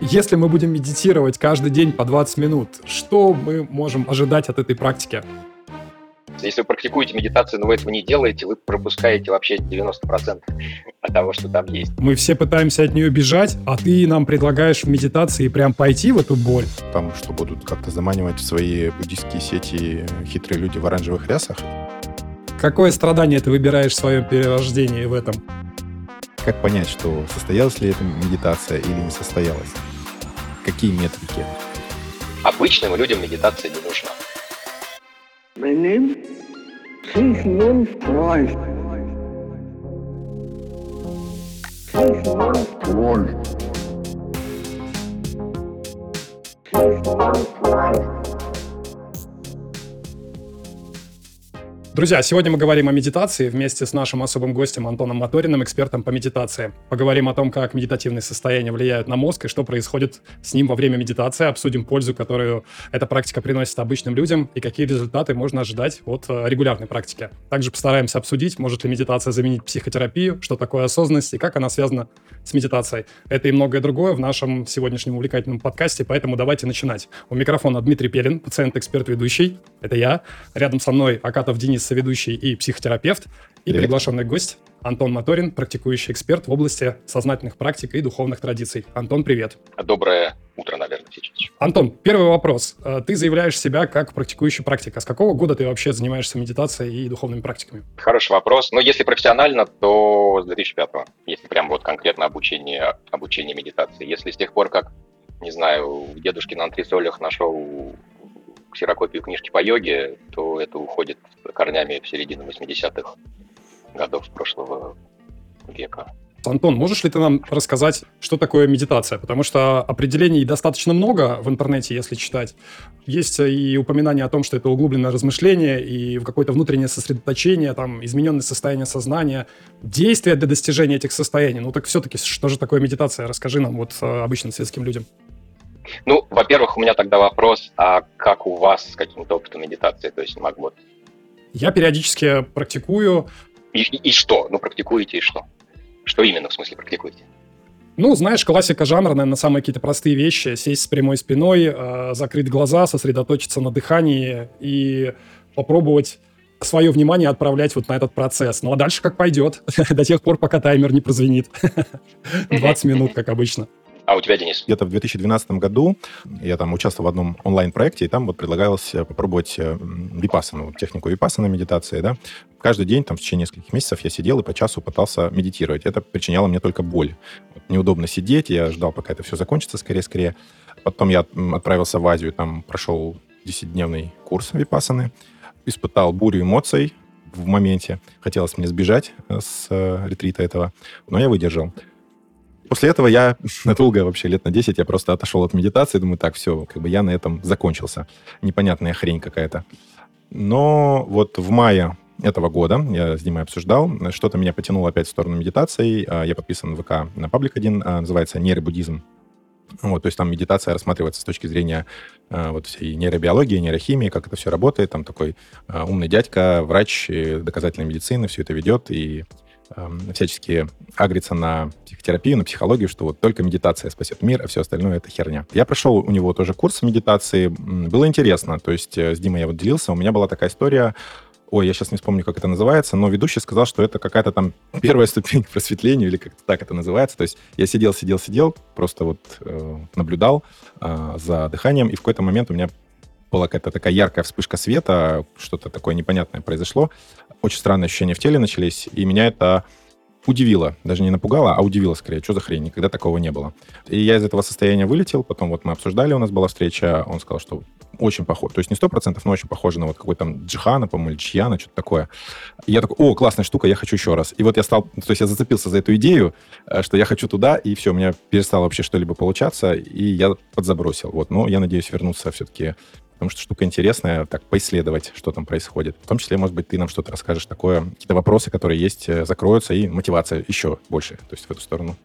Если мы будем медитировать каждый день по 20 минут, что мы можем ожидать от этой практики? Если вы практикуете медитацию, но вы этого не делаете, вы пропускаете вообще 90% от того, что там есть. Мы все пытаемся от нее бежать, а ты нам предлагаешь в медитации прям пойти в эту боль. Там, что будут как-то заманивать в свои буддийские сети хитрые люди в оранжевых рясах. Какое страдание ты выбираешь в своем перерождении в этом? Как понять, что состоялась ли эта медитация или не состоялась? Какие метрики? Обычным людям медитация не нужна. My name Sigmund Freud. Sigmund Freud. Sigmund Freud. Друзья, сегодня мы говорим о медитации вместе с нашим особым гостем Антоном Моториным, экспертом по медитации. Поговорим о том, как медитативные состояния влияют на мозг и что происходит с ним во время медитации. Обсудим пользу, которую эта практика приносит обычным людям и какие результаты можно ожидать от э, регулярной практики. Также постараемся обсудить, может ли медитация заменить психотерапию, что такое осознанность и как она связана с медитацией. Это и многое другое в нашем сегодняшнем увлекательном подкасте, поэтому давайте начинать. У микрофона Дмитрий Пелин, пациент-эксперт-ведущий. Это я. Рядом со мной Акатов Денис соведущий и психотерапевт, и Привет. приглашенный гость Антон Моторин, практикующий эксперт в области сознательных практик и духовных традиций. Антон, привет. Доброе утро, наверное, сейчас. Антон, первый вопрос. Э, ты заявляешь себя как практикующий практик. А с какого года ты вообще занимаешься медитацией и духовными практиками? Хороший вопрос. Но если профессионально, то с 2005 -го. Если прям вот конкретно обучение, обучение медитации. Если с тех пор, как, не знаю, дедушки на антресолях нашел ксерокопию книжки по йоге, то это уходит корнями в середину 80-х годов прошлого века. Антон, можешь ли ты нам рассказать, что такое медитация? Потому что определений достаточно много в интернете, если читать. Есть и упоминание о том, что это углубленное размышление и какое-то внутреннее сосредоточение, там, измененное состояние сознания, действия для достижения этих состояний. Ну так все-таки, что же такое медитация? Расскажи нам, вот, э, обычным светским людям. Ну, во-первых, у меня тогда вопрос, а как у вас с каким-то опытом медитации, то есть Макбот? Я периодически практикую. И, и, и что? Ну, практикуете и что? Что именно, в смысле, практикуете? Ну, знаешь, классика жанра, наверное, самые какие-то простые вещи. Сесть с прямой спиной, э, закрыть глаза, сосредоточиться на дыхании и попробовать свое внимание отправлять вот на этот процесс. Ну, а дальше как пойдет, до тех пор, пока таймер не прозвенит. 20 минут, как обычно. А у тебя, Денис? Где-то в 2012 году я там участвовал в одном онлайн-проекте, и там вот предлагалось э, попробовать э, випассану, технику випассаны медитации, да. Каждый день, там, в течение нескольких месяцев я сидел и по часу пытался медитировать. Это причиняло мне только боль. Неудобно сидеть, я ждал, пока это все закончится скорее-скорее. Потом я отправился в Азию, там прошел 10-дневный курс випассаны, испытал бурю эмоций, в моменте. Хотелось мне сбежать э, с ретрита этого, но я выдержал. После этого я надолго, вообще лет на 10, я просто отошел от медитации, думаю, так, все, как бы я на этом закончился. Непонятная хрень какая-то. Но вот в мае этого года, я с Димой обсуждал, что-то меня потянуло опять в сторону медитации. А, я подписан в ВК на паблик один, а, называется «Нейробуддизм». Вот, то есть там медитация рассматривается с точки зрения э, вот всей нейробиологии, нейрохимии, как это все работает. Там такой э, умный дядька, врач доказательной медицины все это ведет и всячески агрится на психотерапию, на психологию, что вот только медитация спасет мир, а все остальное это херня. Я прошел у него тоже курс медитации, было интересно, то есть э, с Димой я вот делился, у меня была такая история, ой, я сейчас не вспомню, как это называется, но ведущий сказал, что это какая-то там первая ступень к просветлению, или как-то так это называется. То есть я сидел, сидел, сидел, просто вот э, наблюдал э, за дыханием, и в какой-то момент у меня была какая-то такая яркая вспышка света, что-то такое непонятное произошло. Очень странные ощущения в теле начались, и меня это удивило, даже не напугало, а удивило скорее, что за хрень, никогда такого не было. И я из этого состояния вылетел, потом вот мы обсуждали, у нас была встреча, он сказал, что очень похож, то есть не сто процентов, но очень похоже на вот какой-то там Джихана, по-моему, Чьяна, что-то такое. И я такой, о, классная штука, я хочу еще раз. И вот я стал, то есть я зацепился за эту идею, э, что я хочу туда, и все, у меня перестало вообще что-либо получаться, и я подзабросил. Вот, но я надеюсь вернуться все-таки потому что штука интересная, так, поисследовать, что там происходит. В том числе, может быть, ты нам что-то расскажешь такое, какие-то вопросы, которые есть, э, закроются, и мотивация еще больше, то есть в эту сторону.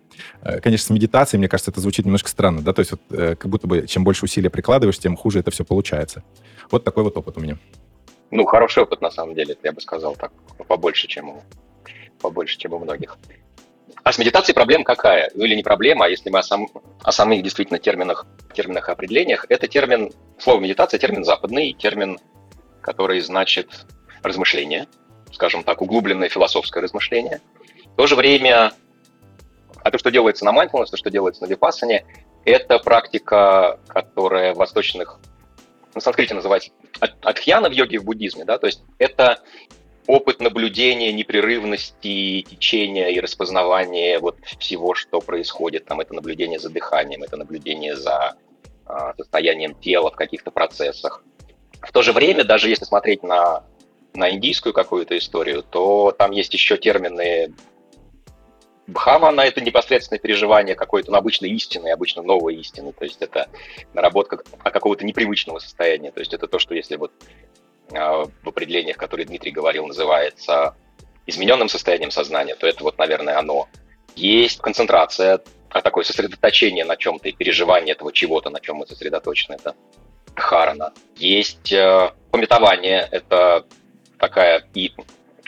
Э, конечно, с медитацией, мне кажется, это звучит немножко странно, да, то есть вот э, как будто бы чем больше усилия прикладываешь, тем хуже это все получается. Вот такой вот опыт у меня. Ну, хороший опыт, на самом деле, я бы сказал так, побольше, чем у, побольше, чем у многих. А с медитацией проблема какая? Ну или не проблема, а если мы о, сам, о самых действительно терминах, терминах и определениях, это термин, слово медитация, термин западный, термин, который значит размышление, скажем так, углубленное философское размышление. В то же время, а то, что делается на mindfulness, то, что делается на випассане, это практика, которая в восточных, на санскрите называется адхьяна в йоге в буддизме, да, то есть это опыт наблюдения непрерывности течения и распознавания вот всего, что происходит. Там это наблюдение за дыханием, это наблюдение за а, состоянием тела в каких-то процессах. В то же время, даже если смотреть на, на индийскую какую-то историю, то там есть еще термины Бхавана — это непосредственное переживание какой-то ну, обычной истины, обычно новой истины. То есть это наработка какого-то непривычного состояния. То есть это то, что если вот в определениях, которые Дмитрий говорил, называется измененным состоянием сознания, то это вот, наверное, оно. Есть концентрация, а такое сосредоточение на чем-то и переживание этого чего-то, на чем мы сосредоточены, это харана. Есть э, пометование, это такая и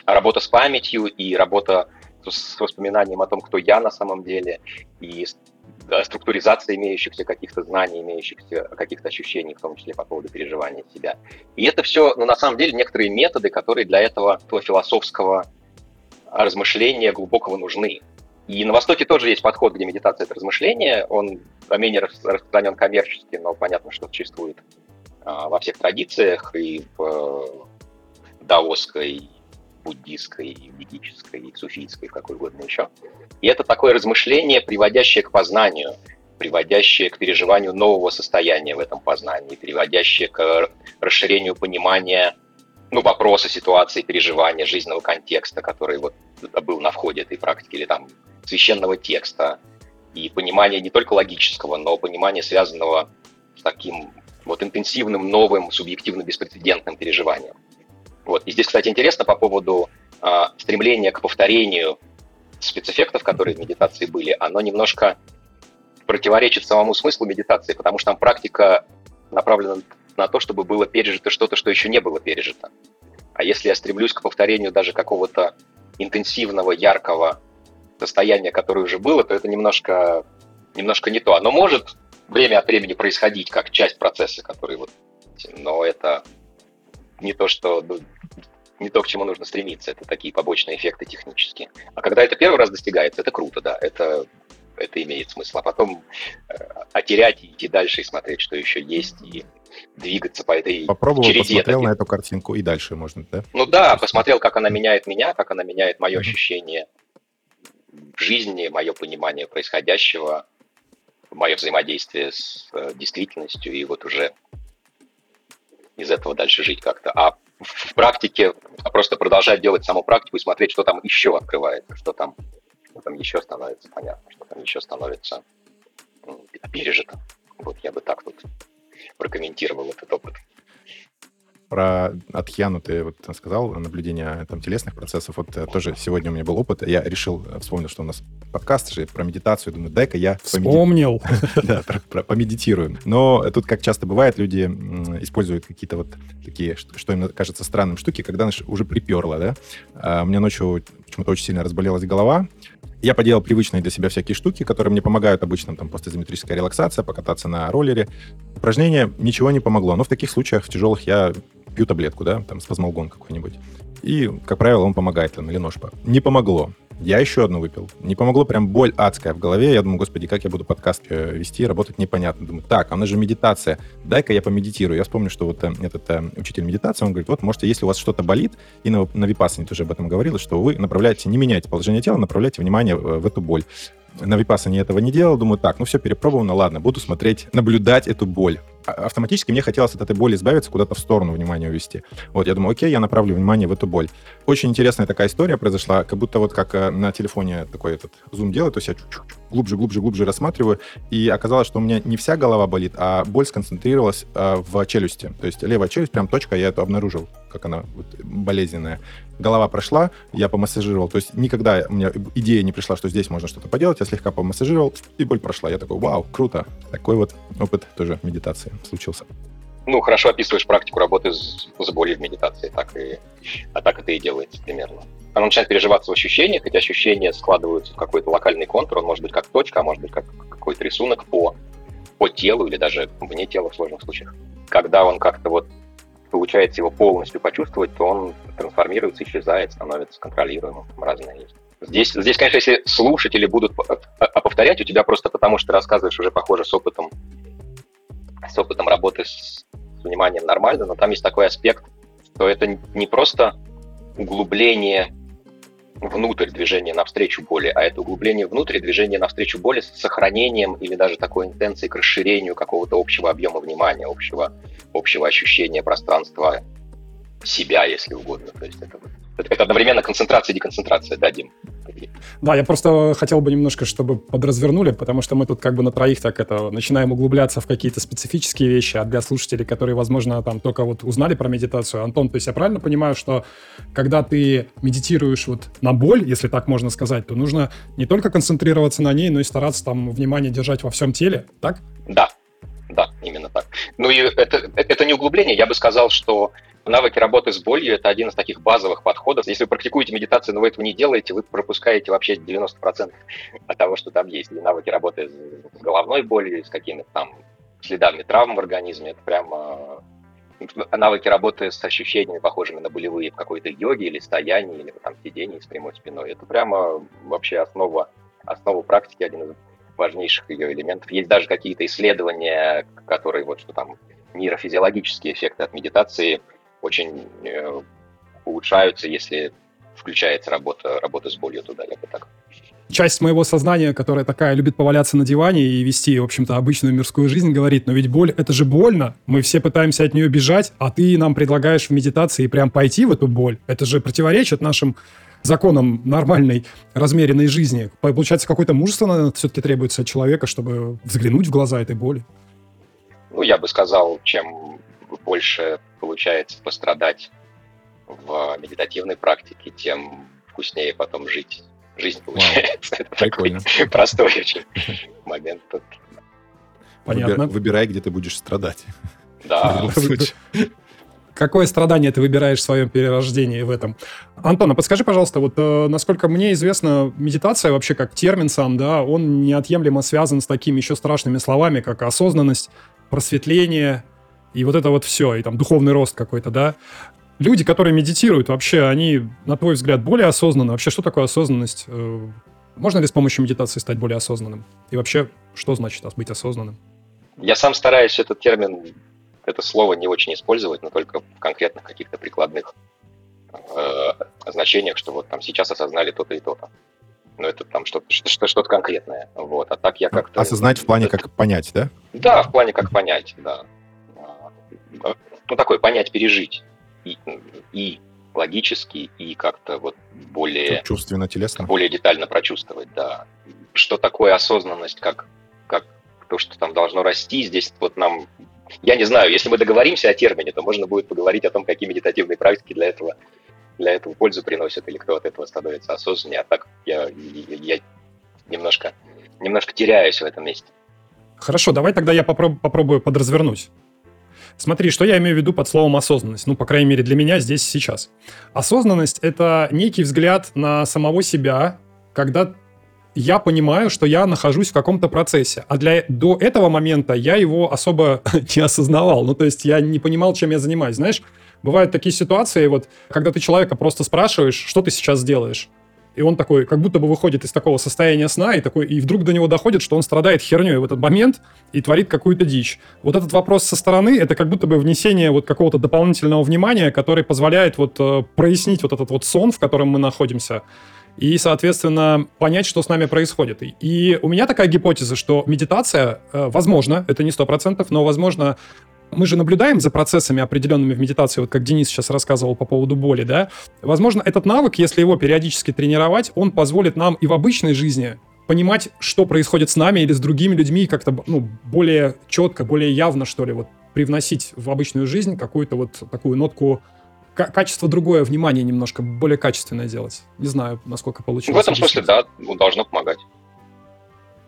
работа с памятью, и работа с воспоминанием о том, кто я на самом деле, и структуризация имеющихся каких-то знаний, имеющихся каких-то ощущений, в том числе по поводу переживания себя. И это все, ну, на самом деле, некоторые методы, которые для этого, этого философского размышления глубокого нужны. И на Востоке тоже есть подход, где медитация — это размышление. Он менее распространен коммерчески, но понятно, что существует а, во всех традициях, и в э, даосской, буддийской, ведической, суфийской, какой угодно еще. И это такое размышление, приводящее к познанию, приводящее к переживанию нового состояния в этом познании, приводящее к расширению понимания ну, вопроса, ситуации, переживания, жизненного контекста, который вот был на входе этой практики, или там священного текста, и понимание не только логического, но понимание, связанного с таким вот интенсивным, новым, субъективно-беспрецедентным переживанием. Вот. И здесь, кстати, интересно по поводу э, стремления к повторению спецэффектов, которые в медитации были, оно немножко противоречит самому смыслу медитации, потому что там практика направлена на то, чтобы было пережито что-то, что еще не было пережито. А если я стремлюсь к повторению даже какого-то интенсивного, яркого состояния, которое уже было, то это немножко, немножко не то. Оно может время от времени происходить как часть процесса, который вот... Но это не то, что ну, не то, к чему нужно стремиться. Это такие побочные эффекты технические. А когда это первый раз достигается, это круто, да, это, это имеет смысл. А потом э, а и идти дальше и смотреть, что еще есть, и двигаться по этой Попробовал, череде. посмотрел таких. на эту картинку и дальше можно, да? Ну да, посмотрел, как она меняет меня, как она меняет мое ощущение в жизни, мое понимание происходящего, мое взаимодействие с э, действительностью, и вот уже из этого дальше жить как-то. А в практике просто продолжать делать саму практику и смотреть, что там еще открывается, что там, что там еще становится понятно, что там еще становится пережито. Вот я бы так вот прокомментировал этот опыт про Атхьяну ты вот сказал, наблюдение там телесных процессов. Вот э, тоже сегодня у меня был опыт. Я решил, э, вспомнил, что у нас подкаст же про медитацию. Думаю, дай-ка я Вспомнил. Да, помедитирую. Но тут, как часто бывает, люди используют какие-то вот такие, что им кажется странным штуки, когда уже приперло, да. А у меня ночью почему-то очень сильно разболелась голова, я поделал привычные для себя всякие штуки, которые мне помогают обычно, там, постизометрическая релаксация, покататься на роллере. Упражнение ничего не помогло. Но в таких случаях, в тяжелых, я пью таблетку, да, там, спазмолгон какой-нибудь. И, как правило, он помогает, там, или нож. Не помогло. Я еще одну выпил. Не помогло, прям боль адская в голове. Я думаю, господи, как я буду подкаст э, вести, работать непонятно. Думаю, так, а нас же медитация. Дай-ка я помедитирую. Я вспомню, что вот э, этот э, учитель медитации, он говорит, вот, можете, если у вас что-то болит, и на, на Випассане тоже об этом говорилось, что вы направляете, не меняете положение тела, направляете внимание в, в эту боль. На Випассане этого не делал. Думаю, так, ну все, перепробовано, ладно, буду смотреть, наблюдать эту боль. А, автоматически мне хотелось от этой боли избавиться, куда-то в сторону внимания увести. Вот, я думаю, окей, я направлю внимание в эту боль. Очень интересная такая история произошла, как будто вот как э, на телефоне такой этот зум делает, то есть я глубже, глубже, глубже рассматриваю, и оказалось, что у меня не вся голова болит, а боль сконцентрировалась э, в челюсти. То есть левая челюсть, прям точка, я эту обнаружил, как она вот, болезненная. Голова прошла, я помассажировал. То есть никогда у меня идея не пришла, что здесь можно что-то поделать, я слегка помассажировал, и боль прошла. Я такой, вау, круто. Такой вот опыт тоже медитации случился. ну, хорошо описываешь практику работы с, с болью в медитации, так и, а так это и делается примерно. Она начинает переживаться в ощущениях, эти ощущения складываются в какой-то локальный контур, он может быть как точка, а может быть как какой-то рисунок по, по телу или даже вне тела в сложных случаях. Когда он как-то вот получается его полностью почувствовать, то он трансформируется, исчезает, становится контролируемым. Разные есть. Здесь, здесь, конечно, если слушатели будут повторять у тебя просто потому, что ты рассказываешь уже, похоже, с опытом, с опытом работы с вниманием нормально, но там есть такой аспект, что это не просто углубление внутрь движения навстречу боли, а это углубление внутрь движения навстречу боли с сохранением или даже такой интенцией к расширению какого-то общего объема внимания, общего, общего ощущения пространства себя, если угодно. То есть это, это одновременно концентрация и деконцентрация, да, Дим? Да, я просто хотел бы немножко, чтобы подразвернули, потому что мы тут как бы на троих так это начинаем углубляться в какие-то специфические вещи, а для слушателей, которые, возможно, там только вот узнали про медитацию, Антон, то есть я правильно понимаю, что когда ты медитируешь вот на боль, если так можно сказать, то нужно не только концентрироваться на ней, но и стараться там внимание держать во всем теле, так? Да, да, именно так. Ну и это, это не углубление, я бы сказал, что навыки работы с болью – это один из таких базовых подходов. Если вы практикуете медитацию, но вы этого не делаете, вы пропускаете вообще 90% от того, что там есть. И навыки работы с головной болью, с какими-то там следами травм в организме – это прямо навыки работы с ощущениями, похожими на болевые в какой-то йоге или стоянии, или там сидении с прямой спиной. Это прямо вообще основа, основа практики, один из важнейших ее элементов. Есть даже какие-то исследования, которые вот что там нейрофизиологические эффекты от медитации – очень э, улучшаются, если включается работа, работа с болью туда, я бы так. Часть моего сознания, которая такая любит поваляться на диване и вести, в общем-то, обычную мирскую жизнь, говорит, но ведь боль, это же больно, мы все пытаемся от нее бежать, а ты нам предлагаешь в медитации прям пойти в эту боль. Это же противоречит нашим законам нормальной, размеренной жизни. Получается, какое-то мужество, наверное, все-таки требуется от человека, чтобы взглянуть в глаза этой боли. Ну, я бы сказал, чем больше получается пострадать в медитативной практике, тем вкуснее потом жить. Жизнь получается. Вау, Это прикольно. такой простой очень момент. Тут. Понятно. Выбирай, где ты будешь страдать. Да. Какое страдание ты выбираешь в своем перерождении в этом? Антон, а подскажи, пожалуйста, вот э, насколько мне известно, медитация вообще как термин сам, да, он неотъемлемо связан с такими еще страшными словами, как осознанность, просветление, и вот это вот все, и там духовный рост какой-то, да. Люди, которые медитируют, вообще, они, на твой взгляд, более осознанны? Вообще, что такое осознанность? Э, можно ли с помощью медитации стать более осознанным? И вообще, что значит быть осознанным? Я сам стараюсь этот термин, это слово не очень использовать, но только в конкретных каких-то прикладных э, значениях, что вот там сейчас осознали то-то и то-то. Но это там что-то что, что конкретное. Вот. А так я как-то... Осознать в плане как понять, да? Да, в плане как понять, да ну, такое понять, пережить. И, и логически, и как-то вот более... Чувственно, телесно. Более детально прочувствовать, да. Что такое осознанность, как, как то, что там должно расти. Здесь вот нам... Я не знаю, если мы договоримся о термине, то можно будет поговорить о том, какие медитативные практики для этого, для этого пользу приносят, или кто от этого становится осознаннее. А так я, я немножко, немножко теряюсь в этом месте. Хорошо, давай тогда я попроб- попробую подразвернуть. Смотри, что я имею в виду под словом осознанность, ну, по крайней мере, для меня здесь сейчас. Осознанность — это некий взгляд на самого себя, когда я понимаю, что я нахожусь в каком-то процессе. А для, до этого момента я его особо не осознавал. Ну, то есть я не понимал, чем я занимаюсь. Знаешь, бывают такие ситуации, вот, когда ты человека просто спрашиваешь, что ты сейчас делаешь. И он такой, как будто бы выходит из такого состояния сна, и, такой, и вдруг до него доходит, что он страдает херней в этот момент и творит какую-то дичь. Вот этот вопрос со стороны, это как будто бы внесение вот какого-то дополнительного внимания, который позволяет вот э, прояснить вот этот вот сон, в котором мы находимся, и, соответственно, понять, что с нами происходит. И у меня такая гипотеза, что медитация, э, возможно, это не сто процентов, но, возможно, мы же наблюдаем за процессами определенными в медитации, вот как Денис сейчас рассказывал по поводу боли, да. Возможно, этот навык, если его периодически тренировать, он позволит нам и в обычной жизни понимать, что происходит с нами или с другими людьми, как-то ну, более четко, более явно, что ли, вот привносить в обычную жизнь какую-то вот такую нотку качество другое, внимание немножко более качественное делать. Не знаю, насколько получилось. В этом смысле, да, должно помогать.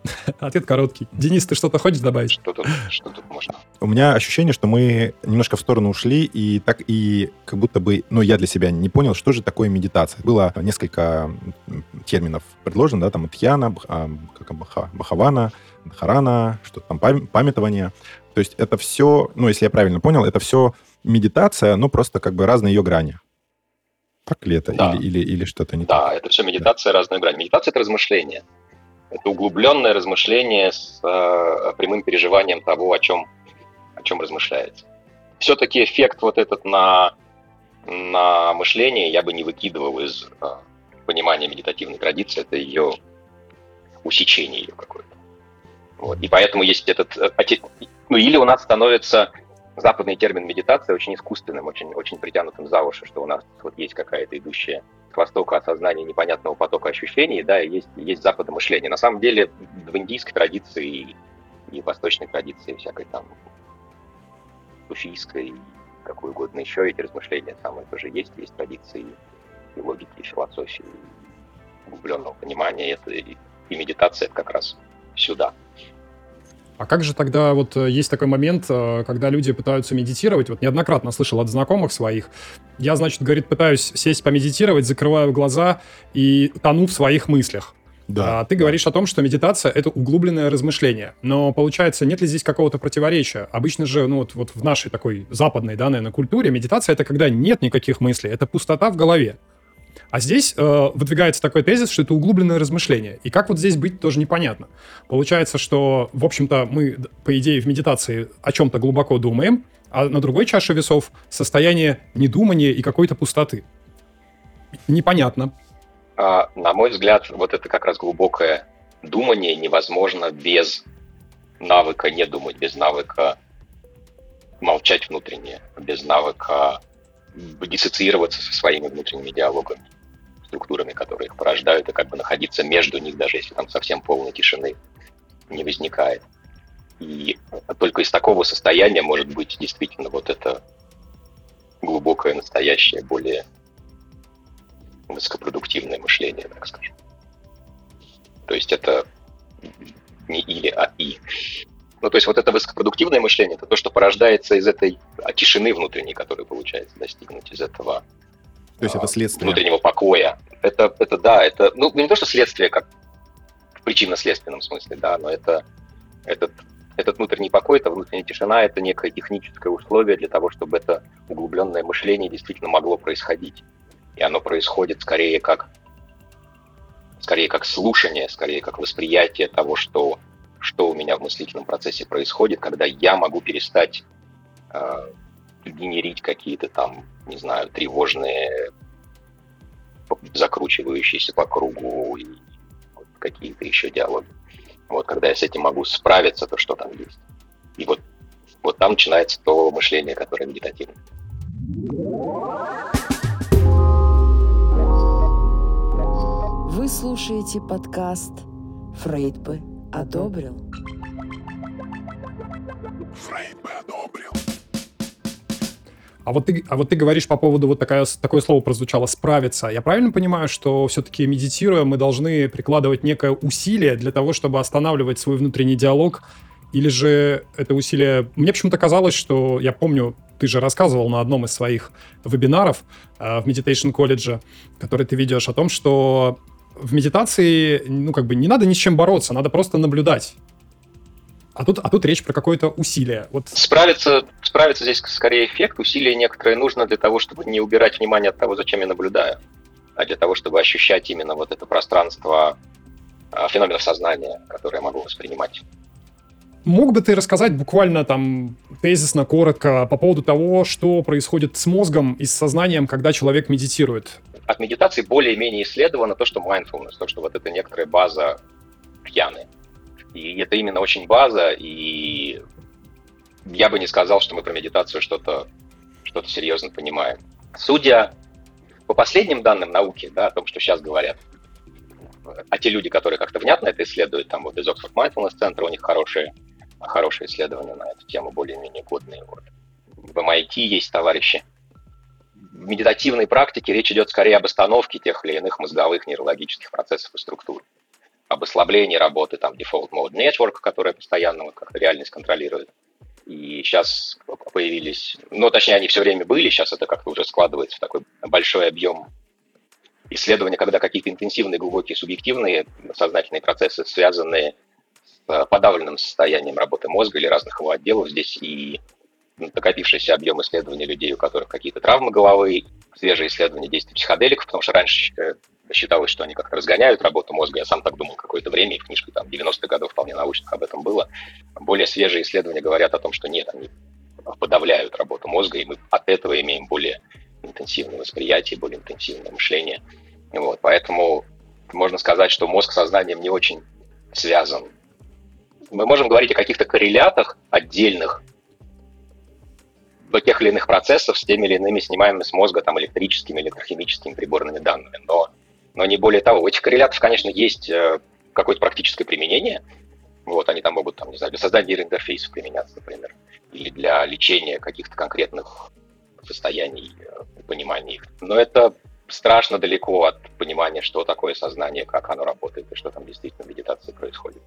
Ответ короткий. Денис, ты что-то хочешь добавить? Что тут, что тут можно? У меня ощущение, что мы немножко в сторону ушли, и так и как будто бы, ну, я для себя не понял, что же такое медитация. Было несколько терминов предложено, да, там Тьяна, как Бахавана, Дхарана, что-то там памятование. То есть это все, ну, если я правильно понял, это все медитация, ну, просто как бы разные ее грани. Так ли это? Да. Или, или, или что-то не да, так? Да, это все медитация, да. разные грани. Медитация – это размышление. Это углубленное размышление с э, прямым переживанием того, о чем, о чем размышляется. Все-таки эффект вот этот на, на мышление я бы не выкидывал из э, понимания медитативной традиции. Это ее усечение ее какое-то. Вот. И поэтому есть этот... Э, ну, или у нас становится западный термин медитация очень искусственным, очень, очень притянутым за уши, что у нас вот есть какая-то идущая к востоку осознание непонятного потока ощущений, да, и есть, есть западное мышление. На самом деле в индийской традиции и, восточной традиции всякой там суфийской, какой угодно еще, эти размышления самые тоже есть, есть традиции и логики, и философии, и углубленного понимания, это, и, и медитация это как раз сюда. А как же тогда вот э, есть такой момент, э, когда люди пытаются медитировать, вот неоднократно слышал от знакомых своих, я, значит, говорит, пытаюсь сесть помедитировать, закрываю глаза и тону в своих мыслях. Да. А ты говоришь о том, что медитация — это углубленное размышление. Но получается, нет ли здесь какого-то противоречия? Обычно же, ну вот, вот в нашей такой западной, да, наверное, культуре медитация — это когда нет никаких мыслей, это пустота в голове. А здесь э, выдвигается такой тезис, что это углубленное размышление. И как вот здесь быть, тоже непонятно. Получается, что, в общем-то, мы, по идее, в медитации о чем-то глубоко думаем, а на другой чаше весов состояние недумания и какой-то пустоты. Непонятно. А, на мой взгляд, вот это как раз глубокое думание невозможно без навыка не думать, без навыка молчать внутренне, без навыка диссоциироваться со своими внутренними диалогами, структурами, которые их порождают, и как бы находиться между них, даже если там совсем полной тишины не возникает. И только из такого состояния может быть действительно вот это глубокое, настоящее, более высокопродуктивное мышление, так скажем. То есть это не или, а и. Ну, то есть вот это высокопродуктивное мышление, это то, что порождается из этой тишины внутренней, которую получается достигнуть, из этого то есть это следствие. внутреннего покоя. Это, это да, это, ну, не то, что следствие, как в причинно-следственном смысле, да, но это этот, этот внутренний покой, это внутренняя тишина, это некое техническое условие для того, чтобы это углубленное мышление действительно могло происходить. И оно происходит скорее как скорее как слушание, скорее как восприятие того, что что у меня в мыслительном процессе происходит, когда я могу перестать э, генерить какие-то там, не знаю, тревожные, закручивающиеся по кругу и вот какие-то еще диалоги. Вот когда я с этим могу справиться, то что там есть. И вот, вот там начинается то мышление, которое медитативное. Вы слушаете подкаст «Фрейд бы одобрил. Фрейд бы одобрил. А вот, ты, а вот ты говоришь по поводу, вот такое, такое слово прозвучало, справиться. Я правильно понимаю, что все-таки медитируя, мы должны прикладывать некое усилие для того, чтобы останавливать свой внутренний диалог? Или же это усилие... Мне почему-то казалось, что... Я помню, ты же рассказывал на одном из своих вебинаров э, в Meditation College, который ты ведешь, о том, что в медитации, ну, как бы не надо ни с чем бороться, надо просто наблюдать. А тут, а тут речь про какое-то усилие. Вот... Справиться, справиться здесь скорее эффект. Усилие некоторое нужно для того, чтобы не убирать внимание от того, зачем я наблюдаю, а для того, чтобы ощущать именно вот это пространство а, феноменов сознания, которое я могу воспринимать. Мог бы ты рассказать буквально там тезисно, коротко по поводу того, что происходит с мозгом и с сознанием, когда человек медитирует? от медитации более-менее исследовано то, что mindfulness, то, что вот это некоторая база пьяны. И это именно очень база, и я бы не сказал, что мы про медитацию что-то что серьезно понимаем. Судя по последним данным науки, да, о том, что сейчас говорят, а те люди, которые как-то внятно это исследуют, там вот из Oxford Mindfulness центра, у них хорошие, хорошие исследования на эту тему, более-менее годные. Вот. В MIT есть товарищи, в медитативной практике речь идет скорее об остановке тех или иных мозговых нейрологических процессов и структур. Об ослаблении работы там Default Mode Network, которая постоянно вот как-то реальность контролирует. И сейчас появились, ну, точнее, они все время были, сейчас это как-то уже складывается в такой большой объем исследования, когда какие-то интенсивные, глубокие, субъективные сознательные процессы, связанные с подавленным состоянием работы мозга или разных его отделов. Здесь и накопившийся объем исследований людей, у которых какие-то травмы головы, свежие исследования действий психоделиков, потому что раньше э, считалось, что они как-то разгоняют работу мозга. Я сам так думал какое-то время, и в книжке там 90-х годов вполне научных об этом было. Более свежие исследования говорят о том, что нет, они подавляют работу мозга, и мы от этого имеем более интенсивное восприятие, более интенсивное мышление. Вот, поэтому можно сказать, что мозг с сознанием не очень связан. Мы можем говорить о каких-то коррелятах отдельных до тех или иных процессов с теми или иными снимаемыми с мозга там, электрическими, электрохимическими приборными данными. Но, но не более того. У этих коррелятов, конечно, есть э, какое-то практическое применение. Вот, они там могут, там, не знаю, для создания нейроинтерфейсов применяться, например, или для лечения каких-то конкретных состояний, э, понимания их. Но это страшно далеко от понимания, что такое сознание, как оно работает и что там действительно в медитации происходит.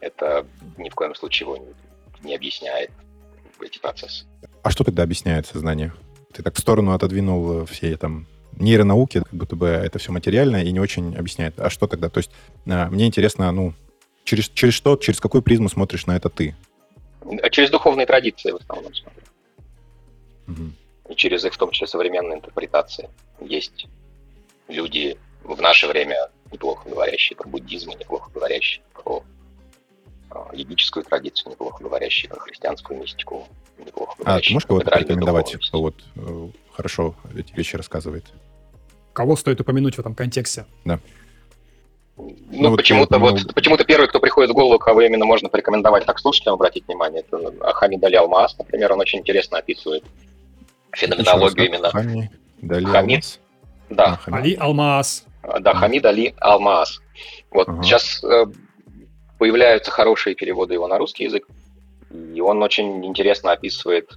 Это ни в коем случае его не объясняет эти процессы. А что тогда объясняет сознание? Ты так в сторону отодвинул все там нейронауки, как будто бы это все материально и не очень объясняет. А что тогда? То есть а, мне интересно, ну, через, через что, через какую призму смотришь на это ты? А через духовные традиции в основном смотрю. Угу и через их, в том числе, современные интерпретации. Есть люди в наше время неплохо говорящие про буддизм, неплохо говорящие про егическую традицию, неплохо говорящие про христианскую мистику, неплохо А ты можешь кого-то порекомендовать, кто вот э, хорошо эти вещи рассказывает? Кого стоит упомянуть в этом контексте? Да. Ну, ну почему-то вот, вот почему-то первый, кто приходит в голову, кого именно можно порекомендовать так слушателям обратить внимание, это Хамид Али Алмаз, например, он очень интересно описывает феноменологию именно. Хами, Дали Хамид. Да. А, Али Алмаз. Да, Хамид Али Алмаз. Вот ага. сейчас э, появляются хорошие переводы его на русский язык, и он очень интересно описывает,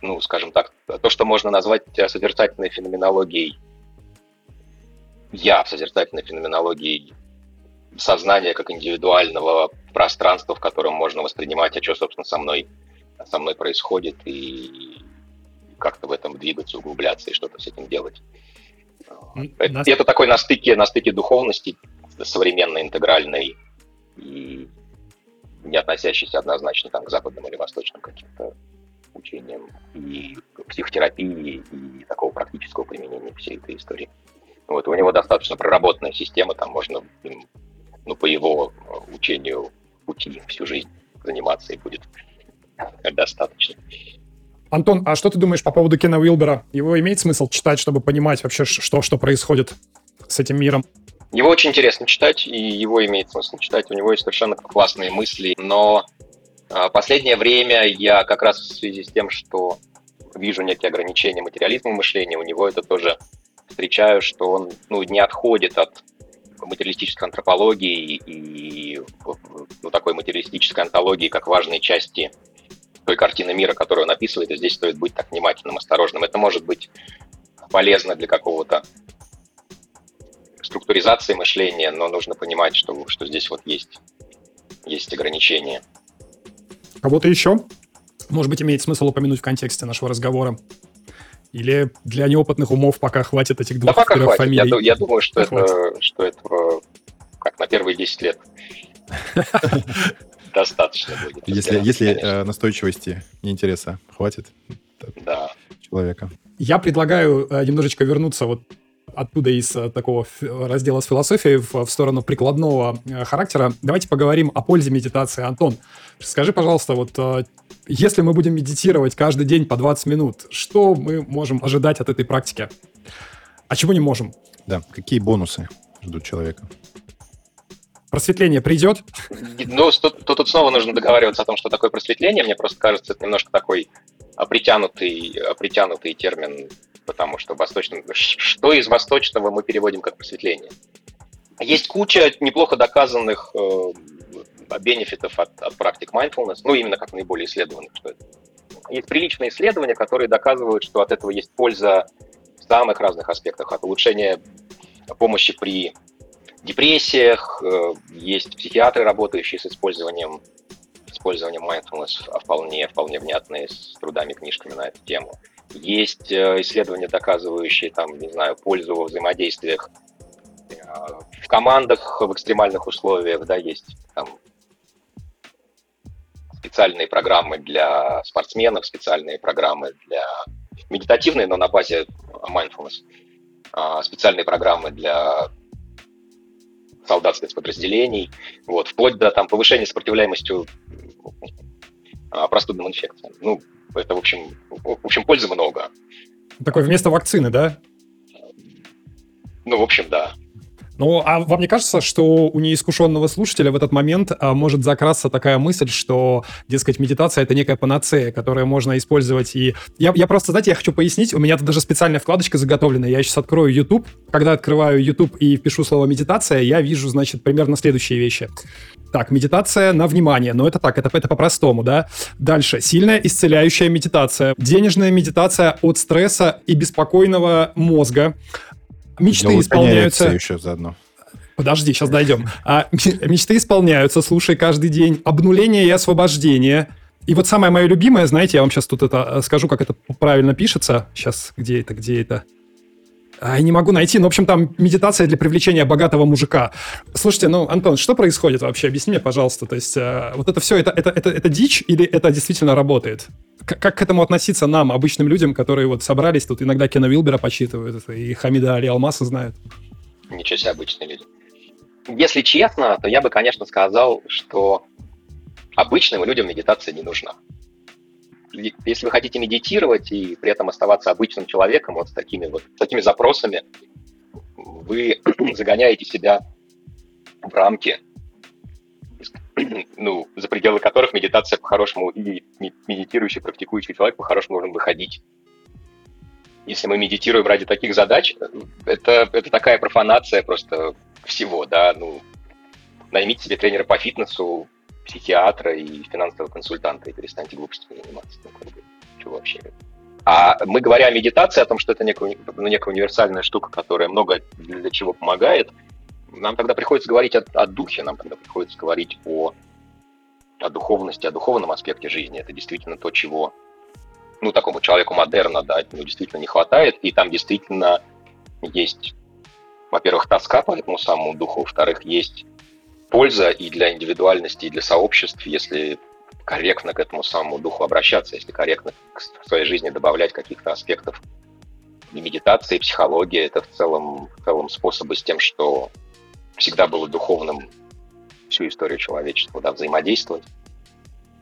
ну, скажем так, то, что можно назвать созерцательной феноменологией. Я в созерцательной феноменологии сознания как индивидуального пространства, в котором можно воспринимать, а что, собственно, со мной, со мной происходит, и как-то в этом двигаться, углубляться и что-то с этим делать. Это, Нас... это такой на стыке, на стыке духовности современной, интегральной и не относящейся однозначно там, к западным или восточным каким-то учениям и психотерапии, и такого практического применения всей этой истории. Вот, у него достаточно проработанная система, там можно ну, по его учению пути всю жизнь заниматься и будет достаточно. Антон, а что ты думаешь по поводу Кена Уилбера? Его имеет смысл читать, чтобы понимать вообще, что, что происходит с этим миром? Его очень интересно читать, и его имеет смысл читать. У него есть совершенно классные мысли, но а, последнее время я как раз в связи с тем, что вижу некие ограничения материализма мышления, у него это тоже встречаю, что он ну, не отходит от материалистической антропологии и ну, такой материалистической антологии как важной части той картины мира, которую он описывает, и здесь стоит быть так внимательным, осторожным. Это может быть полезно для какого-то структуризации мышления, но нужно понимать, что, что здесь вот есть, есть ограничения. Кого-то еще? Может быть, имеет смысл упомянуть в контексте нашего разговора? Или для неопытных умов пока хватит этих двух да пока хватит. фамилий? Я, я думаю, что, это, что это как на первые 10 лет. достаточно будет. Если, если э, настойчивости и интереса хватит да. человека. Я предлагаю э, немножечко вернуться вот оттуда из э, такого раздела с философией в, в сторону прикладного э, характера. Давайте поговорим о пользе медитации. Антон, скажи, пожалуйста, вот э, если мы будем медитировать каждый день по 20 минут, что мы можем ожидать от этой практики? А чего не можем? Да, какие бонусы ждут человека? просветление придет? Ну, тут, тут снова нужно договариваться о том, что такое просветление. Мне просто кажется, это немножко такой притянутый, притянутый термин, потому что восточный, что из восточного мы переводим как просветление. Есть куча неплохо доказанных э, бенефитов от, от практик mindfulness, ну, именно как наиболее исследованных, что это. Есть приличные исследования, которые доказывают, что от этого есть польза в самых разных аспектах, от улучшения помощи при депрессиях, э, есть психиатры, работающие с использованием использованием mindfulness а вполне, вполне внятные с трудами, книжками на эту тему. Есть э, исследования, доказывающие, там, не знаю, пользу во взаимодействиях э, в командах в экстремальных условиях, да, есть там специальные программы для спортсменов, специальные программы для медитативные, но на базе mindfulness, а, специальные программы для солдат спецподразделений, вот, вплоть до там, повышения сопротивляемости простудным инфекциям. Ну, это, в общем, в общем, пользы много. Такой вместо вакцины, да? Ну, в общем, да. Ну, а вам не кажется, что у неискушенного слушателя в этот момент а, может закрасться такая мысль, что, дескать, медитация — это некая панацея, которую можно использовать и... Я, я просто, знаете, я хочу пояснить, у меня тут даже специальная вкладочка заготовлена, я сейчас открою YouTube, когда открываю YouTube и пишу слово «медитация», я вижу, значит, примерно следующие вещи. Так, медитация на внимание, но это так, это, это по-простому, да. Дальше, сильная исцеляющая медитация, денежная медитация от стресса и беспокойного мозга, Мечты исполняются... еще заодно. Подожди, сейчас дойдем. А, мечты исполняются, слушай, каждый день. Обнуление и освобождение. И вот самое мое любимое, знаете, я вам сейчас тут это э, скажу, как это правильно пишется. Сейчас, где это, где это? А, не могу найти. Ну, в общем, там медитация для привлечения богатого мужика. Слушайте, ну, Антон, что происходит вообще? Объясни мне, пожалуйста. То есть, э, вот это все, это, это, это, это дичь или это действительно работает? Как, как к этому относиться нам, обычным людям, которые вот собрались, тут иногда Кена Вилбера почитывают, и Хамида Али Алмаса знают? Ничего себе, обычные люди. Если честно, то я бы, конечно, сказал, что обычным людям медитация не нужна. Если вы хотите медитировать и при этом оставаться обычным человеком, вот с такими вот с такими запросами, вы загоняете себя в рамки, ну, за пределы которых медитация по-хорошему и медитирующий, практикующий человек по-хорошему должен выходить. Если мы медитируем ради таких задач, это, это такая профанация просто всего, да, ну, наймите себе тренера по фитнесу, психиатра и финансового консультанта и перестаньте глупостями заниматься. Ну, как бы, что вообще? А мы говоря о медитации, о том, что это некая, ну, некая универсальная штука, которая много для чего помогает – нам тогда приходится говорить о, о духе, нам тогда приходится говорить о, о духовности, о духовном аспекте жизни. Это действительно то, чего ну, такому человеку модерна, да, ну, действительно не хватает, и там действительно есть, во-первых, тоска по этому самому духу, во-вторых, есть польза и для индивидуальности, и для сообществ, если корректно к этому самому духу обращаться, если корректно к своей жизни добавлять каких-то аспектов медитации, психологии, это в целом, в целом способы с тем, что всегда было духовным всю историю человечества, да, взаимодействовать.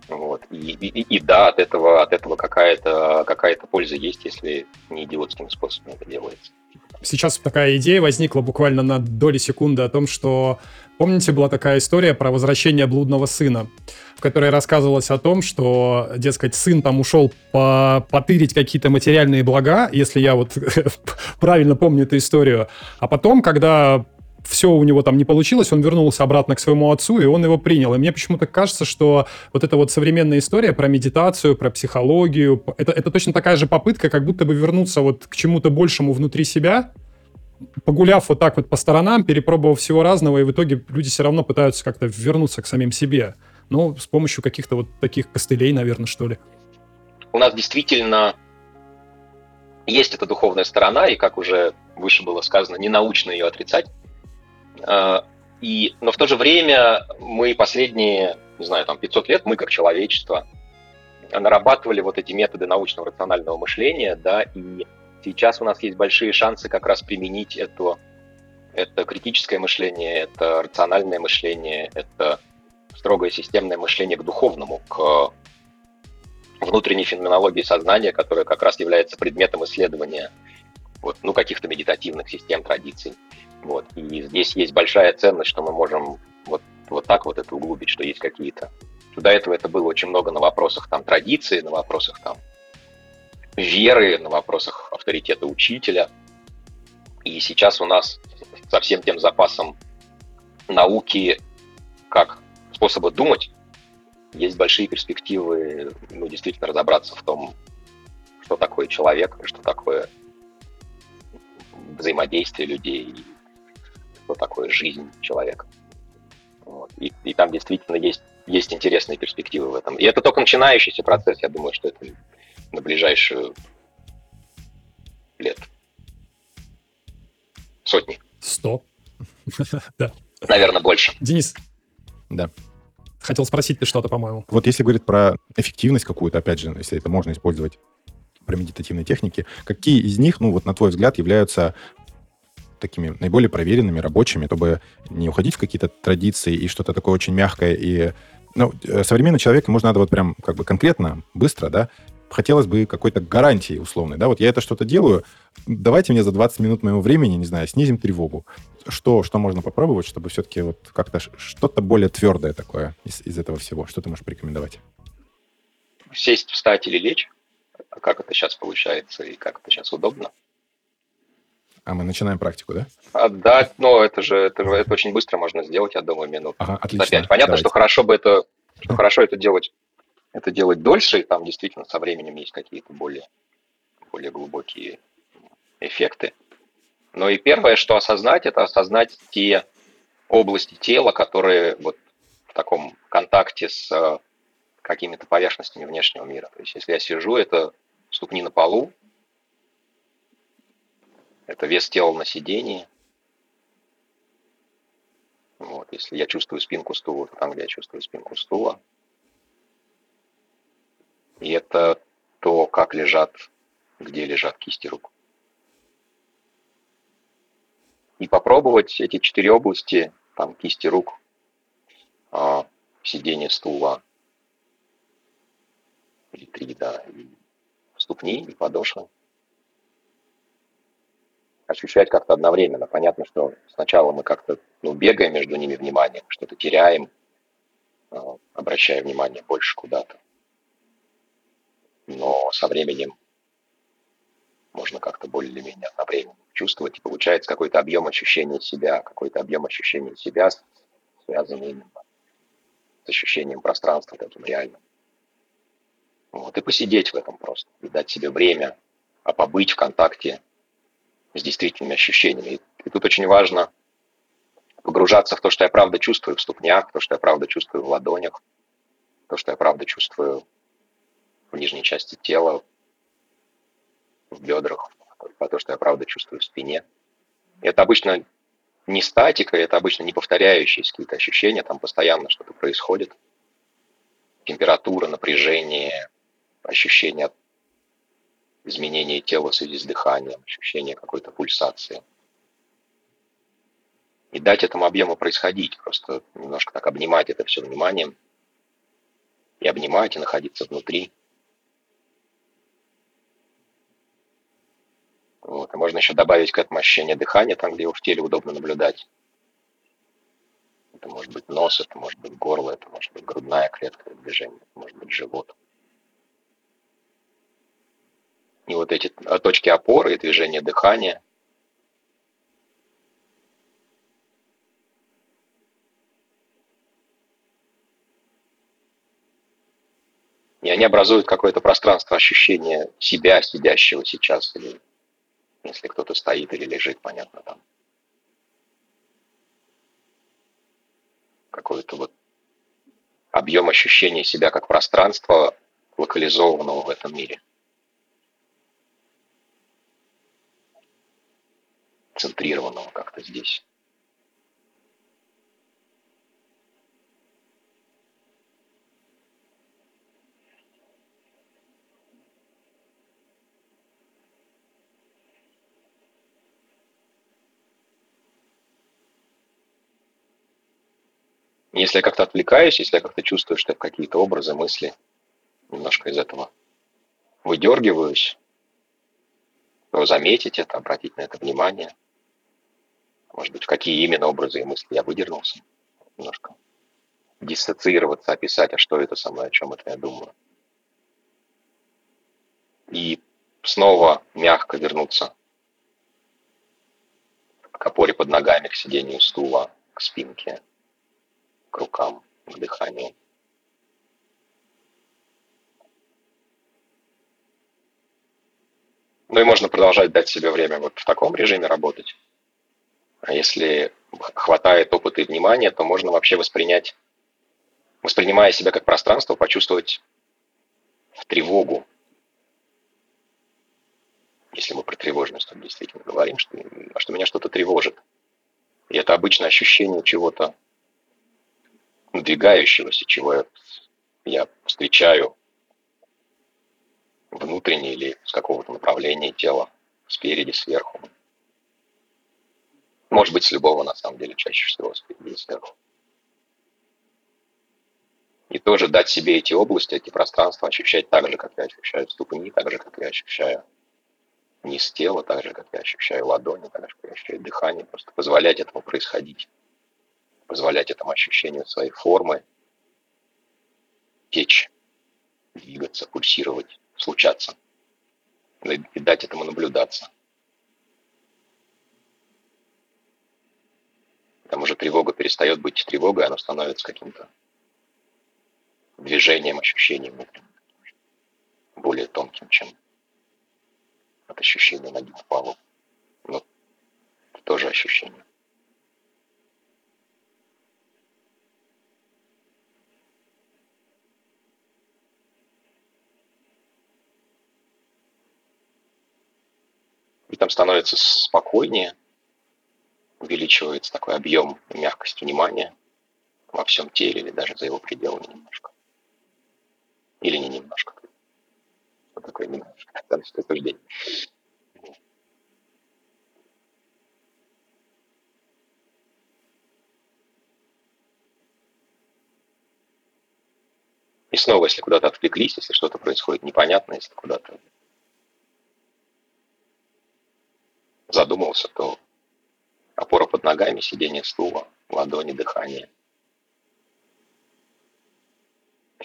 Вот. И, и, и да, от этого, от этого какая-то какая польза есть, если не идиотским способом это делается. Сейчас такая идея возникла буквально на доли секунды о том, что, помните, была такая история про возвращение блудного сына, в которой рассказывалось о том, что, дескать, сын там ушел по потырить какие-то материальные блага, если я вот правильно помню эту историю, а потом, когда все у него там не получилось, он вернулся обратно к своему отцу, и он его принял. И мне почему-то кажется, что вот эта вот современная история про медитацию, про психологию, это, это точно такая же попытка, как будто бы вернуться вот к чему-то большему внутри себя, погуляв вот так вот по сторонам, перепробовав всего разного, и в итоге люди все равно пытаются как-то вернуться к самим себе. Ну, с помощью каких-то вот таких костылей, наверное, что ли. У нас действительно есть эта духовная сторона, и, как уже выше было сказано, не научно ее отрицать. А, и, но в то же время мы последние, не знаю, там 500 лет, мы как человечество нарабатывали вот эти методы научного рационального мышления, да, и сейчас у нас есть большие шансы как раз применить это, это критическое мышление, это рациональное мышление, это строгое системное мышление к духовному, к внутренней феноменологии сознания, которая как раз является предметом исследования вот, ну, каких-то медитативных систем, традиций. Вот. И здесь есть большая ценность, что мы можем вот, вот так вот это углубить, что есть какие-то. До этого это было очень много на вопросах там традиции, на вопросах там веры, на вопросах авторитета учителя. И сейчас у нас со всем тем запасом науки как способа думать есть большие перспективы ну, действительно разобраться в том, что такое человек, что такое взаимодействие людей, что такое жизнь человека. Вот. И, и там действительно есть, есть интересные перспективы в этом. И это только начинающийся процесс, я думаю, что это на ближайшую лет сотни. Сто. Да. Наверное, больше. Денис, Да. хотел спросить ты что-то, по-моему. Вот если говорить про эффективность какую-то, опять же, если это можно использовать про медитативные техники, какие из них, ну вот на твой взгляд, являются такими наиболее проверенными, рабочими, чтобы не уходить в какие-то традиции и что-то такое очень мягкое и... Ну, э, современный человек, ему же надо вот прям как бы конкретно, быстро, да, хотелось бы какой-то гарантии условной, да, вот я это что-то делаю, давайте мне за 20 минут моего времени, не знаю, снизим тревогу. Что, что можно попробовать, чтобы все-таки вот как-то что-то более твердое такое из, из этого всего? Что ты можешь порекомендовать? Сесть, встать или лечь, как это сейчас получается и как это сейчас удобно. А мы начинаем практику, да? Отдать, но это же это, это очень быстро можно сделать, я думаю, минут Ага, отлично. за пять. Понятно, Давайте. что хорошо бы это, что хорошо это делать, это делать дольше, и там действительно со временем есть какие-то более, более глубокие эффекты. Но и первое, что осознать, это осознать те области тела, которые вот в таком контакте с э, какими-то поверхностями внешнего мира. То есть если я сижу, это ступни на полу, это вес тела на сидении. Вот, если я чувствую спинку стула, то там, где я чувствую спинку стула. И это то, как лежат, где лежат кисти рук. И попробовать эти четыре области, там кисти рук, а, сиденье стула, или три, да, и ступни, и подошвы, ощущать как-то одновременно. Понятно, что сначала мы как-то ну, бегаем между ними вниманием, что-то теряем, а, обращая внимание больше куда-то. Но со временем можно как-то более или менее одновременно чувствовать, и получается какой-то объем ощущения себя, какой-то объем ощущения себя, связанный именно с ощущением пространства таким реальным. Вот, и посидеть в этом просто, и дать себе время, а побыть в контакте с действительными ощущениями. И, тут очень важно погружаться в то, что я правда чувствую в ступнях, то, что я правда чувствую в ладонях, то, что я правда чувствую в нижней части тела, в бедрах, по то, что я правда чувствую в спине. И это обычно не статика, это обычно не повторяющиеся какие-то ощущения, там постоянно что-то происходит. Температура, напряжение, ощущение изменения тела в связи с дыханием, ощущение какой-то пульсации. И дать этому объему происходить, просто немножко так обнимать это все вниманием, и обнимать, и находиться внутри. Вот. И можно еще добавить к этому ощущение дыхания, там, где его в теле удобно наблюдать. Это может быть нос, это может быть горло, это может быть грудная клетка движение, это может быть живот. И вот эти точки опоры и движения дыхания, и они образуют какое-то пространство ощущения себя, сидящего сейчас, или если кто-то стоит или лежит, понятно, там. Какой-то вот объем ощущения себя как пространства, локализованного в этом мире. Центрированного как-то здесь. Если я как-то отвлекаюсь, если я как-то чувствую, что какие-то образы, мысли, немножко из этого выдергиваюсь, то заметить это, обратить на это внимание. Может быть, какие именно образы и мысли я выдернулся. Немножко диссоциироваться, описать, а что это со мной, о чем это я думаю. И снова мягко вернуться к опоре под ногами, к сидению стула, к спинке, к рукам, к дыханию. Ну и можно продолжать дать себе время вот в таком режиме работать. А если хватает опыта и внимания, то можно вообще воспринять, воспринимая себя как пространство, почувствовать тревогу. Если мы про тревожность там действительно говорим, что, что меня что-то тревожит. И это обычно ощущение чего-то надвигающегося, чего я, я встречаю внутренне или с какого-то направления тела, спереди, сверху. Может быть, с любого, на самом деле, чаще всего и сверху. И тоже дать себе эти области, эти пространства ощущать так же, как я ощущаю ступни, так же, как я ощущаю низ тела, так же, как я ощущаю ладони, так же, как я ощущаю дыхание. Просто позволять этому происходить. Позволять этому ощущению своей формы течь, двигаться, пульсировать, случаться. И дать этому наблюдаться. Там уже тревога перестает быть тревогой, она становится каким-то движением, ощущением внутренним, более тонким, чем от ощущения ноги в полу. Но это тоже ощущение. И там становится спокойнее, увеличивается такой объем и мягкость внимания во всем теле или даже за его пределами немножко. Или не немножко. Что такое немножко? От суждения. И снова, если куда-то отвлеклись, если что-то происходит непонятно, если куда-то задумался, то опора под ногами, сидение стула, ладони, дыхание –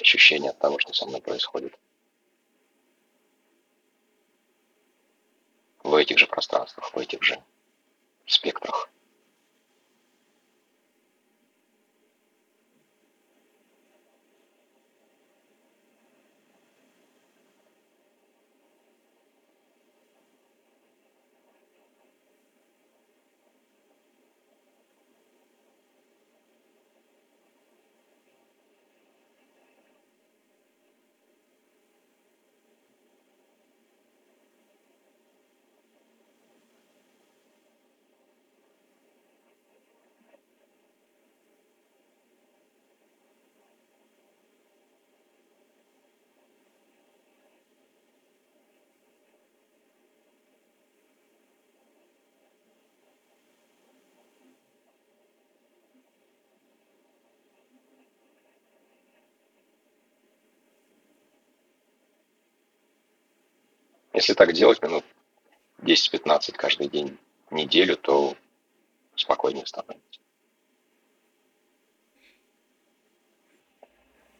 ощущение от того, что со мной происходит. В этих же пространствах, в этих же спектрах. Если так делать минут 10-15 каждый день, неделю, то спокойнее становится.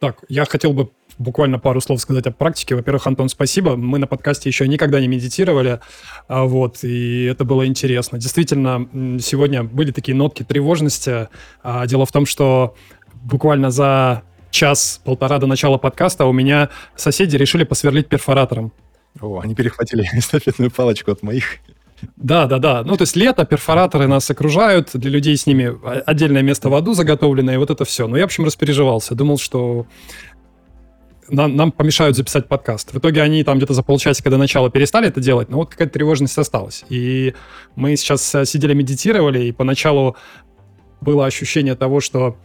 Так, я хотел бы буквально пару слов сказать о практике. Во-первых, Антон, спасибо. Мы на подкасте еще никогда не медитировали, а, вот, и это было интересно. Действительно, сегодня были такие нотки тревожности. А, дело в том, что буквально за час-полтора до начала подкаста у меня соседи решили посверлить перфоратором. О, они перехватили эстафетную палочку от моих. Да, да, да. Ну, то есть лето, перфораторы нас окружают, для людей с ними отдельное место в аду заготовленное, и вот это все. Но я, в общем, распереживался. Думал, что нам, нам помешают записать подкаст. В итоге они там где-то за полчасика до начала перестали это делать, но вот какая-то тревожность осталась. И мы сейчас э, сидели, медитировали, и поначалу было ощущение того, что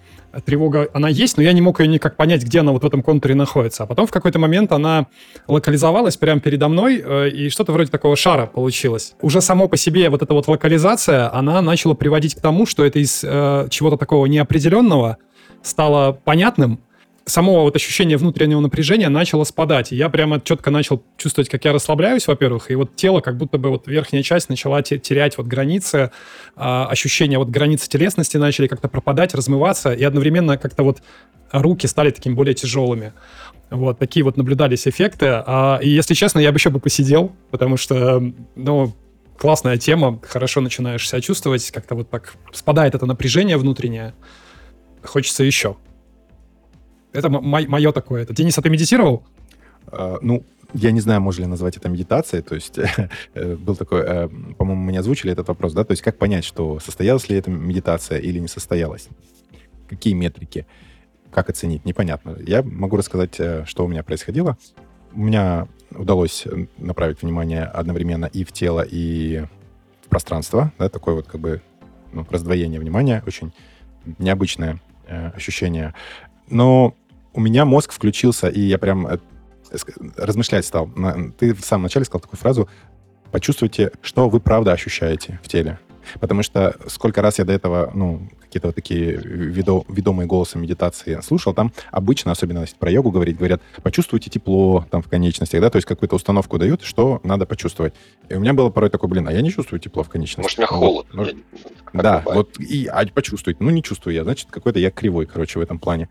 тревога, она есть, но я не мог ее никак понять, где она вот в этом контуре находится. А потом в какой-то момент она локализовалась прямо передо мной, э, и что-то вроде такого шара получилось. Уже само по себе вот эта вот локализация, она начала приводить к тому, что это из э, чего-то такого неопределенного стало понятным, само вот ощущение внутреннего напряжения начало спадать. И я прямо четко начал чувствовать, как я расслабляюсь, во-первых, и вот тело, как будто бы вот верхняя часть начала терять вот границы, а, ощущения вот границы телесности начали как-то пропадать, размываться, и одновременно как-то вот руки стали такими более тяжелыми. Вот, такие вот наблюдались эффекты. А, и, если честно, я бы еще бы посидел, потому что, ну, классная тема, хорошо начинаешь себя чувствовать, как-то вот так спадает это напряжение внутреннее, хочется еще. Это мое такое. Это. Денис, а ты медитировал? Uh, ну, я не знаю, можно ли назвать это медитацией, то есть э, был такой, э, по-моему, мы не озвучили этот вопрос, да, то есть как понять, что состоялась ли эта медитация или не состоялась? Какие метрики? Как оценить? Непонятно. Я могу рассказать, э, что у меня происходило. У меня удалось направить внимание одновременно и в тело, и в пространство, да, такое вот как бы ну, раздвоение внимания, очень необычное э, ощущение. Но у меня мозг включился, и я прям размышлять стал. Ты в самом начале сказал такую фразу «почувствуйте, что вы правда ощущаете в теле». Потому что сколько раз я до этого, ну, какие-то вот такие ведо, ведомые голосы медитации слушал, там обычно, особенно если про йогу говорить, говорят, почувствуйте тепло там в конечностях, да, то есть какую-то установку дают, что надо почувствовать. И у меня было порой такой, блин, а я не чувствую тепло в конечностях. Может, у меня холод. Вот, может, да, бывает. вот, и, а почувствуйте. Ну, не чувствую я, значит, какой-то я кривой, короче, в этом плане.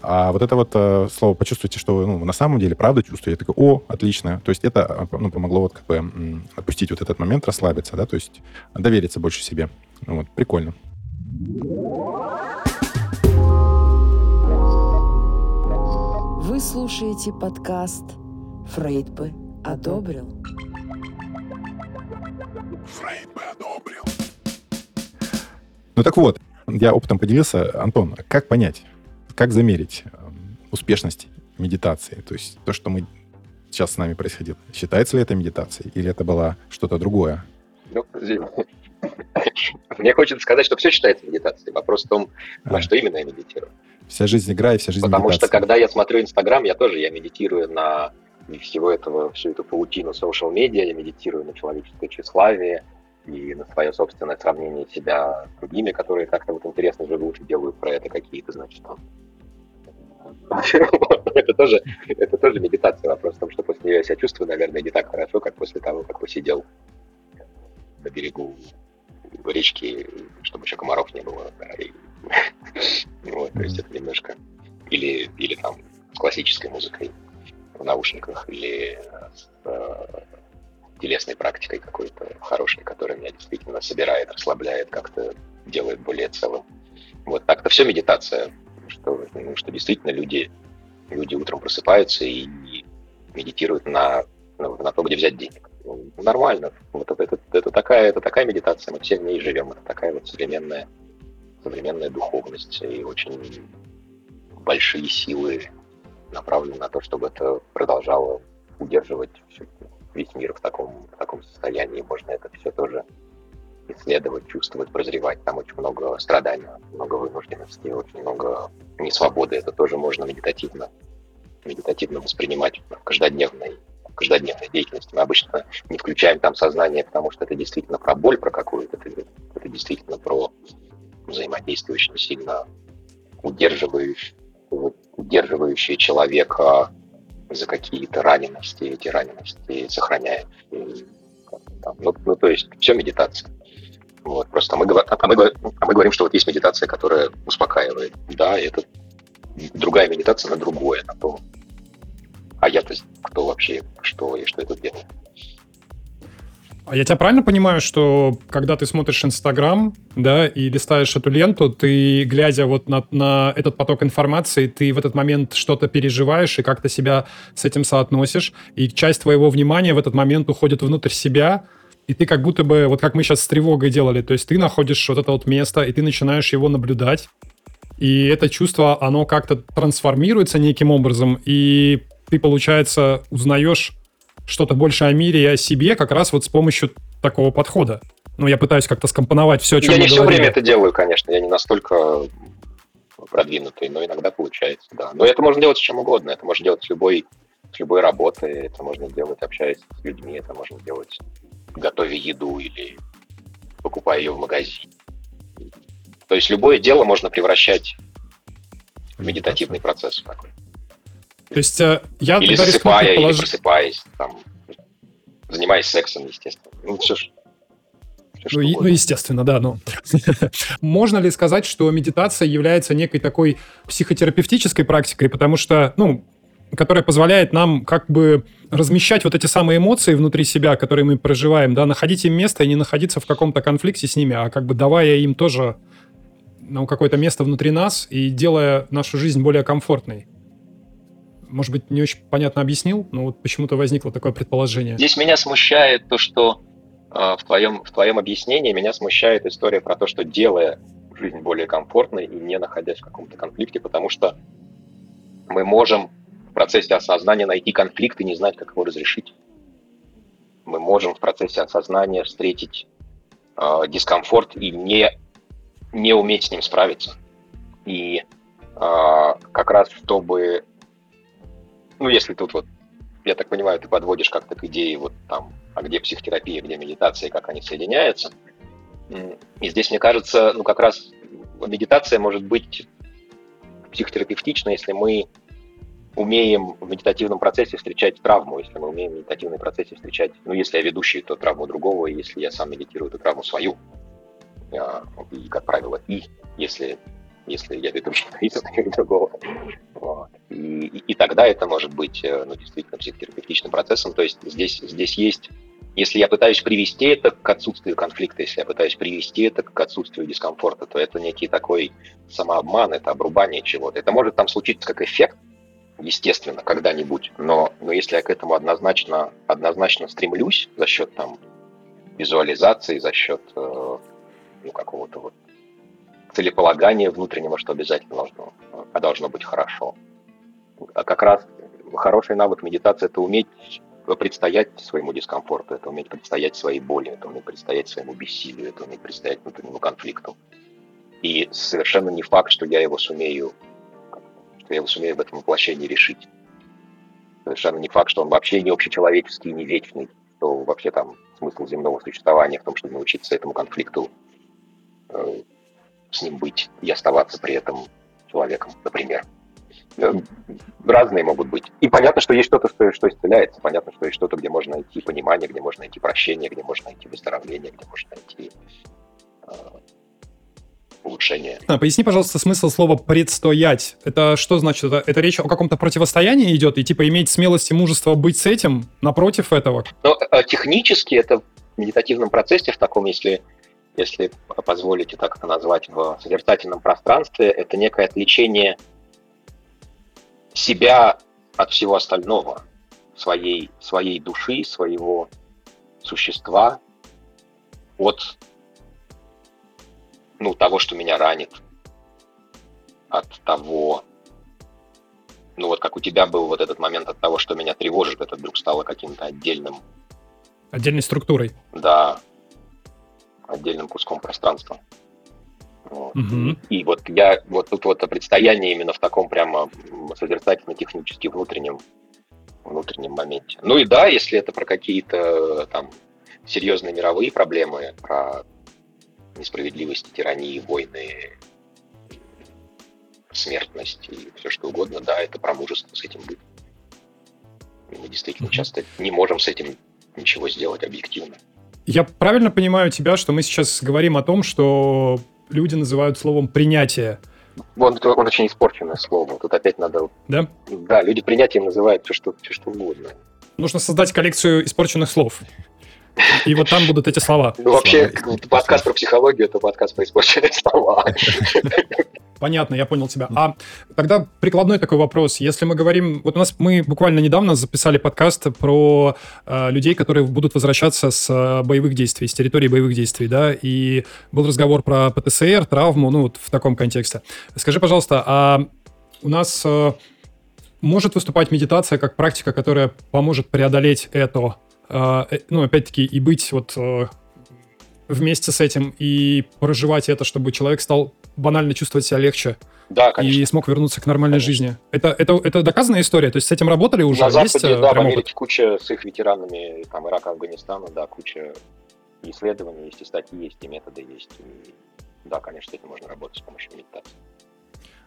А вот это вот э, слово «почувствуйте», что вы ну, на самом деле правда чувствуете, я такой, о, отлично. То есть это ну, помогло вот как бы отпустить вот этот момент, расслабиться, да, то есть довериться больше себе. Ну, вот, прикольно. Вы слушаете подкаст «Фрейд бы одобрил». Фрейд бы одобрил. Ну так вот, я опытом поделился. Антон, как понять, как замерить эм, успешность медитации? То есть то, что мы сейчас с нами происходит, считается ли это медитацией или это было что-то другое? Ну, мне хочется сказать, что все считается медитацией. Вопрос в том, а. на что именно я медитирую. Вся жизнь игра и вся жизнь Потому медитация. что когда я смотрю Инстаграм, я тоже я медитирую на всего этого, всю эту паутину social медиа, я медитирую на человеческое тщеславие и на свое собственное сравнение себя с другими, которые как-то вот интересно живут и делают про это какие-то, значит, там, это тоже, это тоже медитация. Вопрос в том, что после нее я себя чувствую, наверное, не так хорошо, как после того, как посидел на берегу речки, чтобы еще комаров не было. Да, и, вот, то есть это немножко... Или, или там с классической музыкой в наушниках, или с э, телесной практикой какой-то хорошей, которая меня действительно собирает, расслабляет, как-то делает более целым. Вот так-то все медитация что, что действительно люди, люди утром просыпаются и, и медитируют на, на, на то, где взять денег. Ну, нормально. Вот это, это, это, такая, это такая медитация, мы все в ней живем. Это такая вот современная, современная духовность и очень большие силы направлены на то, чтобы это продолжало удерживать весь мир в таком, в таком состоянии. Можно это все тоже исследовать, чувствовать, прозревать. Там очень много страданий, много вынужденности, очень много несвободы. Это тоже можно медитативно, медитативно воспринимать в каждодневной, каждодневной деятельности. Мы обычно не включаем там сознание, потому что это действительно про боль, про какую-то, это, это действительно про взаимодействие очень сильно удерживающее, удерживающее человека за какие-то ранености, эти ранености сохраняет. Ну, ну, то есть все медитация. Вот, просто мы, а, мы, а мы говорим, что вот есть медитация, которая успокаивает. Да, это другая медитация на другое, на то, а я-то кто вообще, что и что тут делаю. А я тебя правильно понимаю, что когда ты смотришь Инстаграм, да, и листаешь эту ленту, ты, глядя вот на, на этот поток информации, ты в этот момент что-то переживаешь и как-то себя с этим соотносишь, и часть твоего внимания в этот момент уходит внутрь себя, и ты как будто бы, вот как мы сейчас с тревогой делали, то есть ты находишь вот это вот место, и ты начинаешь его наблюдать, и это чувство, оно как-то трансформируется неким образом, и ты, получается, узнаешь что-то больше о мире и о себе как раз вот с помощью такого подхода. Ну, я пытаюсь как-то скомпоновать все, о чем Я не все время это делаю, конечно, я не настолько продвинутый, но иногда получается, да. Но это можно делать с чем угодно, это можно делать с любой, с любой работой, это можно делать, общаясь с людьми, это можно делать готовя еду или покупая ее в магазине. То есть любое дело можно превращать в медитативный процесс такой. То есть э, я или засыпая, предполож... или просыпаясь, там, занимаясь сексом, естественно. Ну, все ж ну, ну, естественно, да. Но можно ли сказать, что медитация является некой такой психотерапевтической практикой, потому что, ну, которая позволяет нам как бы размещать вот эти самые эмоции внутри себя, которые мы проживаем, да, находить им место и не находиться в каком-то конфликте с ними, а как бы давая им тоже ну, какое-то место внутри нас и делая нашу жизнь более комфортной. может быть, не очень понятно объяснил, но вот почему-то возникло такое предположение. Здесь меня смущает то, что э, в, твоем, в твоем объяснении меня смущает история про то, что делая жизнь более комфортной и не находясь в каком-то конфликте, потому что мы можем процессе осознания найти конфликт и не знать, как его разрешить. Мы можем в процессе осознания встретить э, дискомфорт и не, не уметь с ним справиться. И э, как раз чтобы, ну, если тут вот, я так понимаю, ты подводишь как-то к идее вот там, а где психотерапия, где медитация, как они соединяются. И здесь, мне кажется, ну, как раз медитация может быть психотерапевтична, если мы умеем в медитативном процессе встречать травму, если мы умеем в медитативном процессе встречать, ну, если я ведущий, то травму другого, если я сам медитирую, то травму свою. А, и, как правило, и, если, если я ведущий, то и другого. Вот. И, и, и тогда это может быть, э, ну, действительно, психотерапевтичным процессом. То есть здесь, здесь есть если я пытаюсь привести это к отсутствию конфликта, если я пытаюсь привести это к отсутствию дискомфорта, то это некий такой самообман, это обрубание чего-то. Это может там случиться как эффект, естественно, когда-нибудь, но, но если я к этому однозначно, однозначно стремлюсь за счет там визуализации, за счет э, ну, какого-то вот целеполагания внутреннего, что обязательно должно, а должно быть хорошо. А как раз хороший навык медитации – это уметь предстоять своему дискомфорту, это уметь предстоять своей боли, это уметь предстоять своему бессилию, это уметь предстоять внутреннему конфликту. И совершенно не факт, что я его сумею, что я его сумею в этом воплощении решить. Совершенно не факт, что он вообще не общечеловеческий, не вечный, что вообще там смысл земного существования в том, чтобы научиться этому конфликту э, с ним быть и оставаться при этом человеком, например. Э, разные могут быть. И понятно, что есть что-то, что, что исцеляется. Понятно, что есть что-то, где можно найти понимание, где можно найти прощение, где можно найти выздоровление, где можно найти э, улучшение. А, поясни, пожалуйста, смысл слова «предстоять». Это что значит? Это, это речь о каком-то противостоянии идет? И типа иметь смелость и мужество быть с этим напротив этого? Ну, технически это в медитативном процессе, в таком, если если позволите так это назвать, в созерцательном пространстве, это некое отвлечение себя от всего остального, своей, своей души, своего существа, от ну, того, что меня ранит, от того, ну вот как у тебя был вот этот момент от того, что меня тревожит, это вдруг стало каким-то отдельным... Отдельной структурой. Да, отдельным куском пространства. Вот. Угу. И вот я вот тут вот предстояние именно в таком прямо созерцательно-технически внутреннем внутреннем моменте. Ну и да, если это про какие-то там серьезные мировые проблемы, про несправедливость, тирании, войны, смертность и все что угодно, да, это про мужество с этим быть. Мы действительно часто не можем с этим ничего сделать объективно. Я правильно понимаю тебя, что мы сейчас говорим о том, что люди называют словом принятие. Он, он очень испорченное слово. Тут опять надо... Да? Да, люди принятием называют все, что, все, что угодно. Нужно создать коллекцию испорченных слов. И вот там будут эти слова. Ну, вообще, подкаст про психологию – это подкаст про испорченные слова. Понятно, я понял тебя. А тогда прикладной такой вопрос. Если мы говорим... Вот у нас мы буквально недавно записали подкаст про э, людей, которые будут возвращаться с э, боевых действий, с территории боевых действий, да, и был разговор про ПТСР, травму, ну, вот в таком контексте. Скажи, пожалуйста, а у нас э, может выступать медитация как практика, которая поможет преодолеть это, ну, опять-таки, и быть вот... Э, вместе с этим и проживать это, чтобы человек стал банально чувствовать себя легче. Да, конечно. И смог вернуться к нормальной конечно. жизни. Это, это, это доказанная история? То есть с этим работали уже? На Западе, Есть, э, да, в Америке опыт? куча с их ветеранами, там, Ирака, Афганистана, да, куча исследований есть, и статьи есть, и методы есть. И, да, конечно, с этим можно работать с помощью медитации.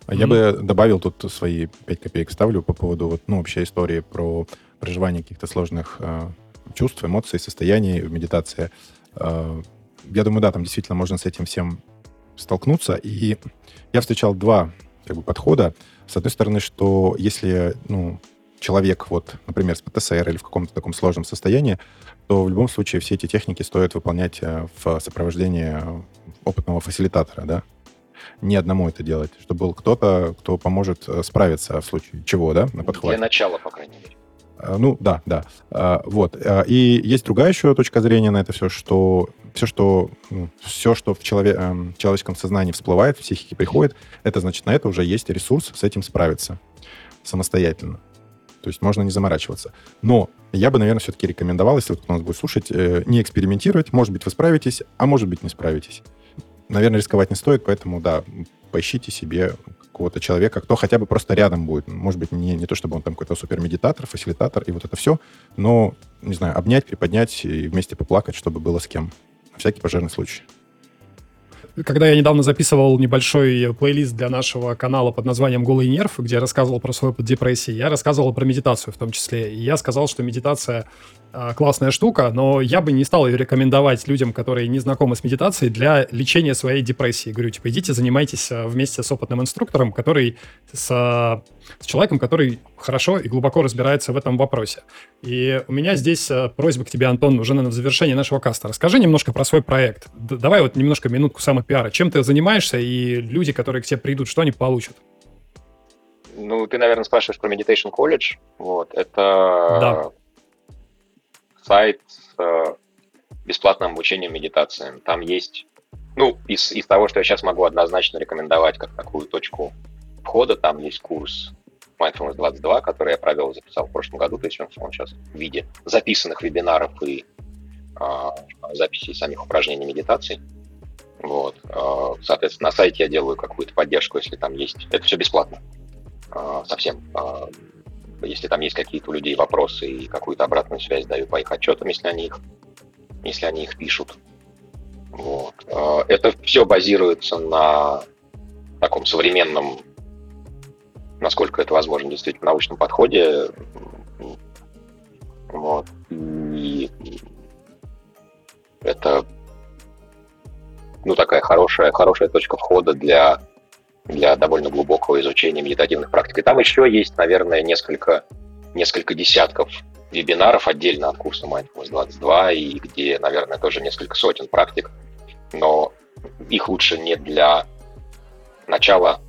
А mm-hmm. я бы добавил тут свои 5 копеек ставлю по поводу вот, ну, общей истории про проживание каких-то сложных э, чувств, эмоций, состояний в медитации. Э, я думаю, да, там действительно можно с этим всем столкнуться. И я встречал два как бы, подхода. С одной стороны, что если ну, человек, вот, например, с ПТСР или в каком-то таком сложном состоянии, то в любом случае все эти техники стоит выполнять э, в сопровождении опытного фасилитатора, да. не одному это делать, чтобы был кто-то, кто поможет э, справиться в случае чего, да, на подхвате. Для начала, по крайней мере. А, ну, да, да. А, вот. А, и есть другая еще точка зрения на это все, что все, что, ну, все, что в челове, эм, человеческом сознании всплывает, в психике приходит, это значит, на это уже есть ресурс с этим справиться самостоятельно. То есть можно не заморачиваться. Но я бы, наверное, все-таки рекомендовал, если кто нас будет слушать, э, не экспериментировать. Может быть, вы справитесь, а может быть, не справитесь. Наверное, рисковать не стоит, поэтому, да, поищите себе какого-то человека, кто хотя бы просто рядом будет. Может быть, не, не то, чтобы он там какой-то супермедитатор, фасилитатор и вот это все, но, не знаю, обнять, приподнять и вместе поплакать, чтобы было с кем. На всякий пожарный случай когда я недавно записывал небольшой плейлист для нашего канала под названием «Голый нерв», где я рассказывал про свой опыт депрессии, я рассказывал про медитацию в том числе. И я сказал, что медитация классная штука, но я бы не стал ее рекомендовать людям, которые не знакомы с медитацией, для лечения своей депрессии. Говорю, типа, идите, занимайтесь а, вместе с опытным инструктором, который с, с человеком, который хорошо и глубоко разбирается в этом вопросе. И у меня здесь просьба к тебе, Антон, уже на завершение нашего каста. Расскажи немножко про свой проект. Давай вот немножко минутку самого пиара. Чем ты занимаешься, и люди, которые к тебе придут, что они получат? Ну, ты, наверное, спрашиваешь про Meditation College. Вот, это да. Сайт с э, бесплатным обучением медитациям. Там есть, ну, из, из того, что я сейчас могу однозначно рекомендовать как такую точку входа, там есть курс Mindfulness 22, который я провел, записал в прошлом году, то есть он, он сейчас в виде записанных вебинаров и а, записей самих упражнений медитации. Вот. А, соответственно, на сайте я делаю какую-то поддержку, если там есть. Это все бесплатно. А, совсем. А, если там есть какие-то у людей вопросы и какую-то обратную связь даю по их отчетам, если они их, если они их пишут. Вот. Это все базируется на таком современном, насколько это возможно, действительно научном подходе. Вот. И это ну, такая хорошая, хорошая точка входа для, для довольно глубокого изучения медитативных практик. И там еще есть, наверное, несколько, несколько десятков вебинаров отдельно от курса Mindfulness 22, и где, наверное, тоже несколько сотен практик, но их лучше не для начала,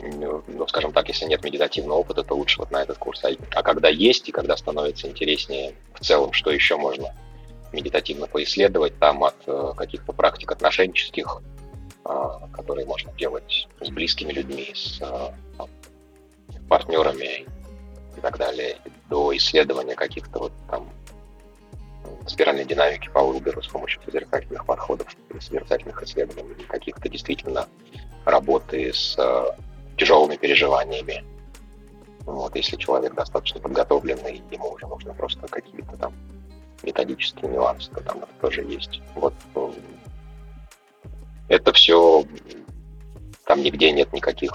ну, скажем так, если нет медитативного опыта, то лучше вот на этот курс. А, а когда есть, и когда становится интереснее в целом, что еще можно медитативно поисследовать там от э, каких-то практик отношенческих, которые можно делать с близкими людьми, с э, партнерами и так далее, до исследования каких-то вот там спиральной динамики по Уилберу с помощью созерцательных подходов, созерцательных исследований, каких-то действительно работы с тяжелыми переживаниями. Вот, если человек достаточно подготовленный, ему уже нужно просто какие-то там методические нюансы, там это тоже есть. Вот это все, там нигде нет никаких,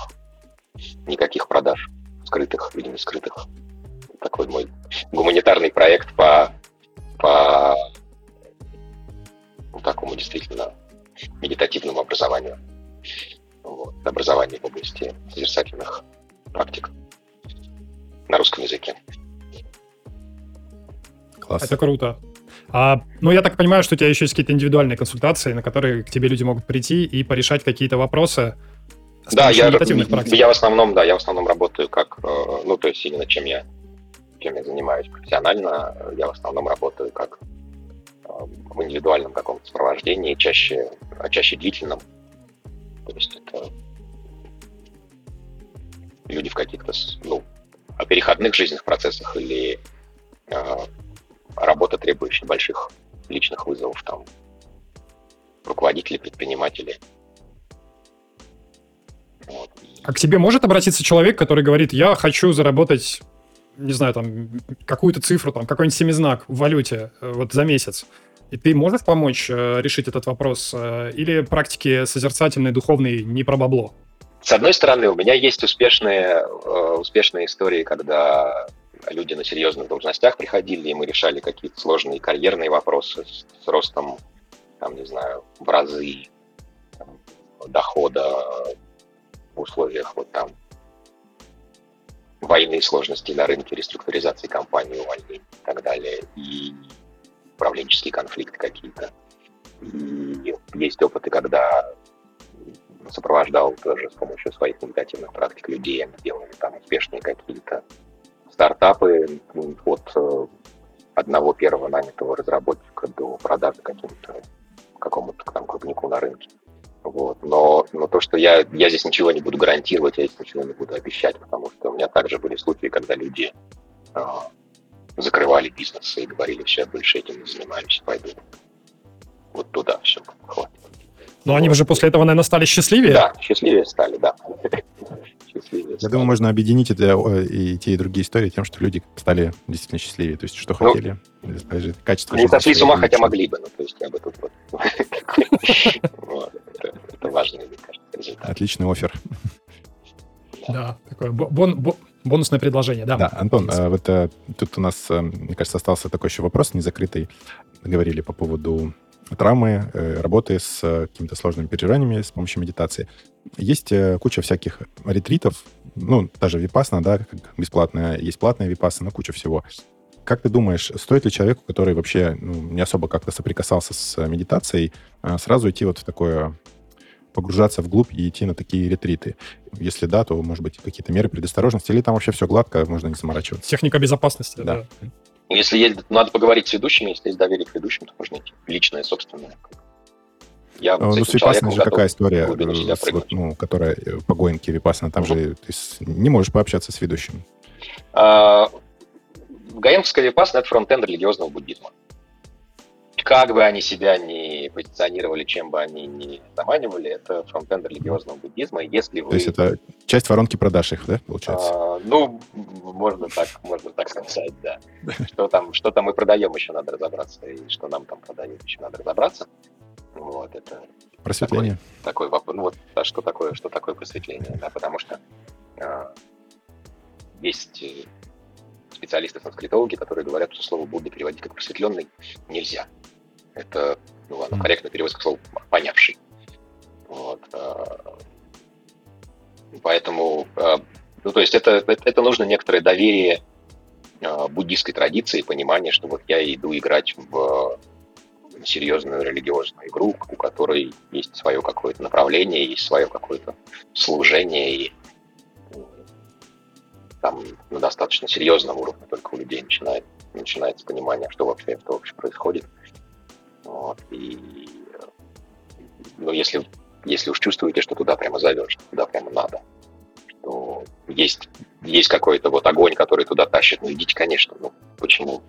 никаких продаж скрытых или не скрытых. Такой мой гуманитарный проект по, по ну, такому действительно медитативному образованию. Вот, образование в области созерцательных практик на русском языке. Класс. Это круто. А, ну, я так понимаю, что у тебя еще есть какие-то индивидуальные консультации, на которые к тебе люди могут прийти и порешать какие-то вопросы. Да, я, я в основном, да, я в основном работаю как, э, ну, то есть именно чем я, чем я занимаюсь профессионально, я в основном работаю как э, в индивидуальном каком-то сопровождении, чаще, а чаще длительном. То есть это люди в каких-то, ну, переходных жизненных процессах или э, работа, требующая больших личных вызовов, там, руководители, предприниматели. Вот. А к тебе может обратиться человек, который говорит, я хочу заработать, не знаю, там, какую-то цифру, там, какой-нибудь семизнак в валюте э, вот за месяц? И ты можешь помочь э, решить этот вопрос? Э, или практики созерцательные, духовные не про бабло? С одной стороны, у меня есть успешные, э, успешные истории, когда люди на серьезных должностях приходили, и мы решали какие-то сложные карьерные вопросы с, с ростом, там, не знаю, в разы там, дохода в условиях вот там войны, сложностей на рынке, реструктуризации компании, увольнений и так далее, и управленческие конфликты какие-то. И есть опыты, когда сопровождал тоже с помощью своих медитативных практик людей. Они делали там успешные какие-то стартапы от э, одного первого нанятого разработчика до продажи каким-то какому-то там крупнику на рынке. Вот. Но, но то, что я, я здесь ничего не буду гарантировать, я здесь ничего не буду обещать, потому что у меня также были случаи, когда люди э, закрывали бизнес и говорили, все, больше этим не занимаюсь, пойду вот туда, все, хватит. Но они уже после этого, наверное, стали счастливее? Да, счастливее стали, да. Счастливее Я стали. думаю, можно объединить это и те, и другие истории тем, что люди стали действительно счастливее. То есть, что Ну, хотели, качество Не сошли с ума, хотя могли бы, ну, то есть я бы тут вот... Это- важный, мне кажется, результат. Отличный офер. Да, такое бо- бон- бо- бонусное предложение, да. Да, Антон, а вот э, тут у нас, э, мне кажется, остался такой еще вопрос незакрытый. Говорили по поводу травмы, э, работы с э, какими-то сложными переживаниями с помощью медитации. Есть э, куча всяких ретритов, ну, даже випасна, да, бесплатная, есть платная випасна, куча всего. Как ты думаешь, стоит ли человеку, который вообще ну, не особо как-то соприкасался с медитацией, сразу идти вот в такое погружаться вглубь и идти на такие ретриты? Если да, то, может быть, какие-то меры предосторожности, или там вообще все гладко, можно не заморачиваться? Техника безопасности, Да. да. Если есть, надо поговорить с ведущими, если есть доверие к ведущим, то можно идти. Личное, собственное. Я Ну, с этим Випассаной же готов какая история, э, с вот, ну, которая э, по Гоинке Випассана, там же ты не можешь пообщаться с ведущим. А, Гаенковская випассана — это фронтенд религиозного буддизма. Как бы они себя не позиционировали, чем бы они ни заманивали, это фронтенд религиозного буддизма. Если вы... То есть это часть воронки продаж их, да, получается? А, ну, можно так, можно так сказать, да. Что там, что там мы продаем, еще надо разобраться, и что нам там продают, еще надо разобраться. Вот, это Просветление. такой вопрос. Ну вот, а что такое, что такое просветление, да, потому что а, есть э, специалисты санскритологи, которые говорят, что слово Будда переводить как просветленный нельзя. Это, ну ладно, корректно переводится слово понявший. Вот. а, Поэтому, а, ну то есть это, это, это нужно некоторое доверие а, буддийской традиции, понимание, что вот я иду играть в серьезную религиозную игру, у которой есть свое какое-то направление, есть свое какое-то служение, и там на достаточно серьезном уровне только у людей начинает, начинается понимание, что вообще, что вообще происходит. Вот, и ну, если, если уж чувствуете, что туда прямо зовет, что туда прямо надо, что есть, есть какой-то вот огонь, который туда тащит, ну идите, конечно, ну почему,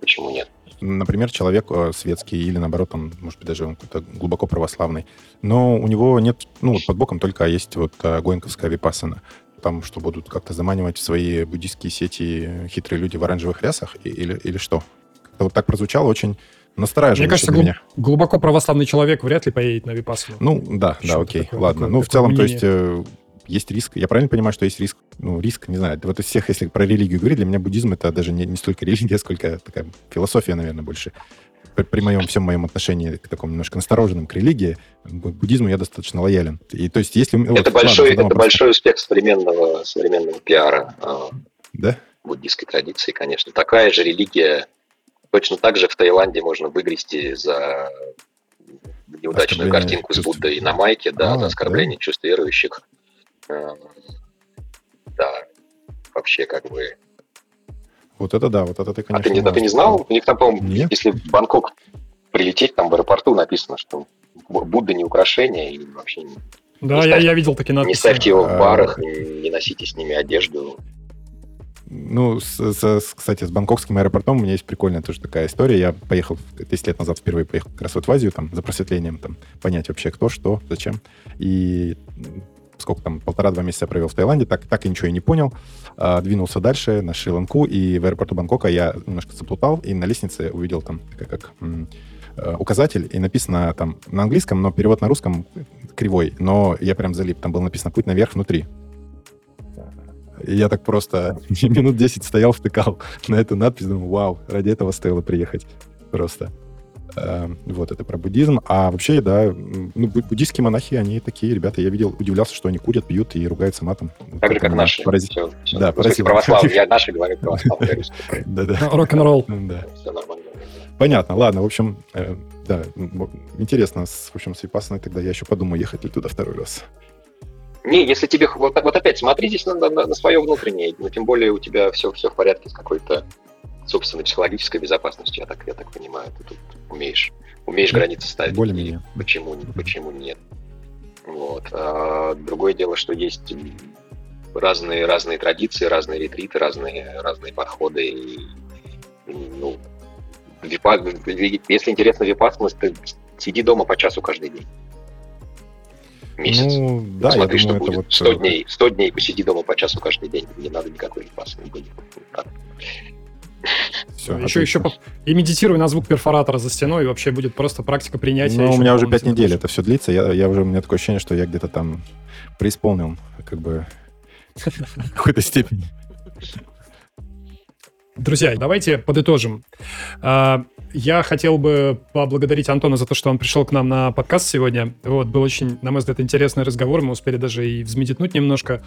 почему нет? Например, человек э, светский или, наоборот, он, может быть, даже он какой-то глубоко православный, но у него нет, ну, вот под боком только есть вот Гоинковская випассана. Там что, будут как-то заманивать в свои буддийские сети хитрые люди в оранжевых рясах или, или что? Как-то вот так прозвучало очень настораживающе Мне кажется, для глуб- меня. глубоко православный человек вряд ли поедет на Випассану. Ну, да, да, Что-то окей, такое, ладно. такое- ну, в целом, то мнение. есть, э, есть риск. Я правильно понимаю, что есть риск? Ну, риск, не знаю. Вот из всех, если про религию говорить, для меня буддизм это даже не, не столько религия, сколько такая философия, наверное, больше. При, при моем всем моем отношении к такому немножко настороженному к религии, к буддизму я достаточно лоялен. И то есть, если... вот, это ладно, большой, задам это большой успех современного, современного пиара э, Да? буддийской традиции, конечно. Такая же религия, точно так же в Таиланде можно выгрести за неудачную картинку с. Буддой на майке, да, А, за оскорбление чувств верующих. Э, Да, вообще как бы... Вот это да, вот это ты, А конечно... ты, не- а ты не знал? У них там, по-моему, Нет. если в Бангкок прилететь, там в аэропорту написано, что Бу- Будда не украшение, и вообще не, Да, не я, ставь- я видел такие не надписи. ставьте его в А. барах, не, не носите с ними одежду. Ну, с- с- кстати, с бангкокским аэропортом у меня есть прикольная тоже такая история. Я поехал 10 лет назад впервые поехал как раз вот в Азию, там, за просветлением, там, понять вообще кто, что, зачем. И сколько там, полтора-два месяца провел в Таиланде, так, так и ничего и не понял. А, двинулся дальше на Шри-Ланку, и в аэропорту Бангкока я немножко заплутал, и на лестнице увидел там как м, э, указатель, и написано там на английском, но перевод на русском кривой, но я прям залип. Там было написано «Путь наверх внутри». И я так просто минут 10 стоял, втыкал на эту надпись, думаю, вау, ради этого стоило приехать. Просто. Эм, Вот, это про буддизм. А вообще, да, ну, бу- буддийские монахи, они такие ребята. Я видел, удивлялся, что они курят, пьют и ругаются матом. Так же, как наши. порази- Все, все. Да, православные. Я наши говорю православные. Да-да. Рок-н-ролл. Да. Все нормально. Понятно, ладно, в общем, э, Да, интересно, с, в общем, с Випассаной тогда я еще подумаю, ехать ли туда второй раз. Не, если тебе... Вот, вот опять, смотри здесь на, на, на свое внутреннее. Ну, тем более у тебя все, все в порядке с какой-то собственной психологической безопасностью, я так, я так понимаю. Ты тут умеешь, умеешь границы ставить. более-менее. Почему, почему нет? Вот. А другое дело, что есть разные, разные традиции, разные ретриты, разные, разные подходы. И, ну, випа- если интересно випассанность, ты сиди дома по часу каждый день. Месяц. Ну, да, я Посмотри, что думаю, это будет. вот... 100 э, дней, 100 дней посиди дома по часу каждый день. Не надо никакой випасы не будет. Так. всё, еще, еще по- и медитируй на звук перфоратора за стеной, и вообще будет просто практика принятия. Ну, у меня уже дополнительно пять недель лучше. это все длится. Я, я уже, у меня такое ощущение, что я где-то там преисполнил, как бы, в какой-то степени. Друзья, давайте подытожим. А, Я хотел бы поблагодарить Антона за то, что он пришел к нам на подкаст сегодня. Вот, был очень, на мой взгляд, интересный разговор. Мы успели даже и взмедитнуть немножко.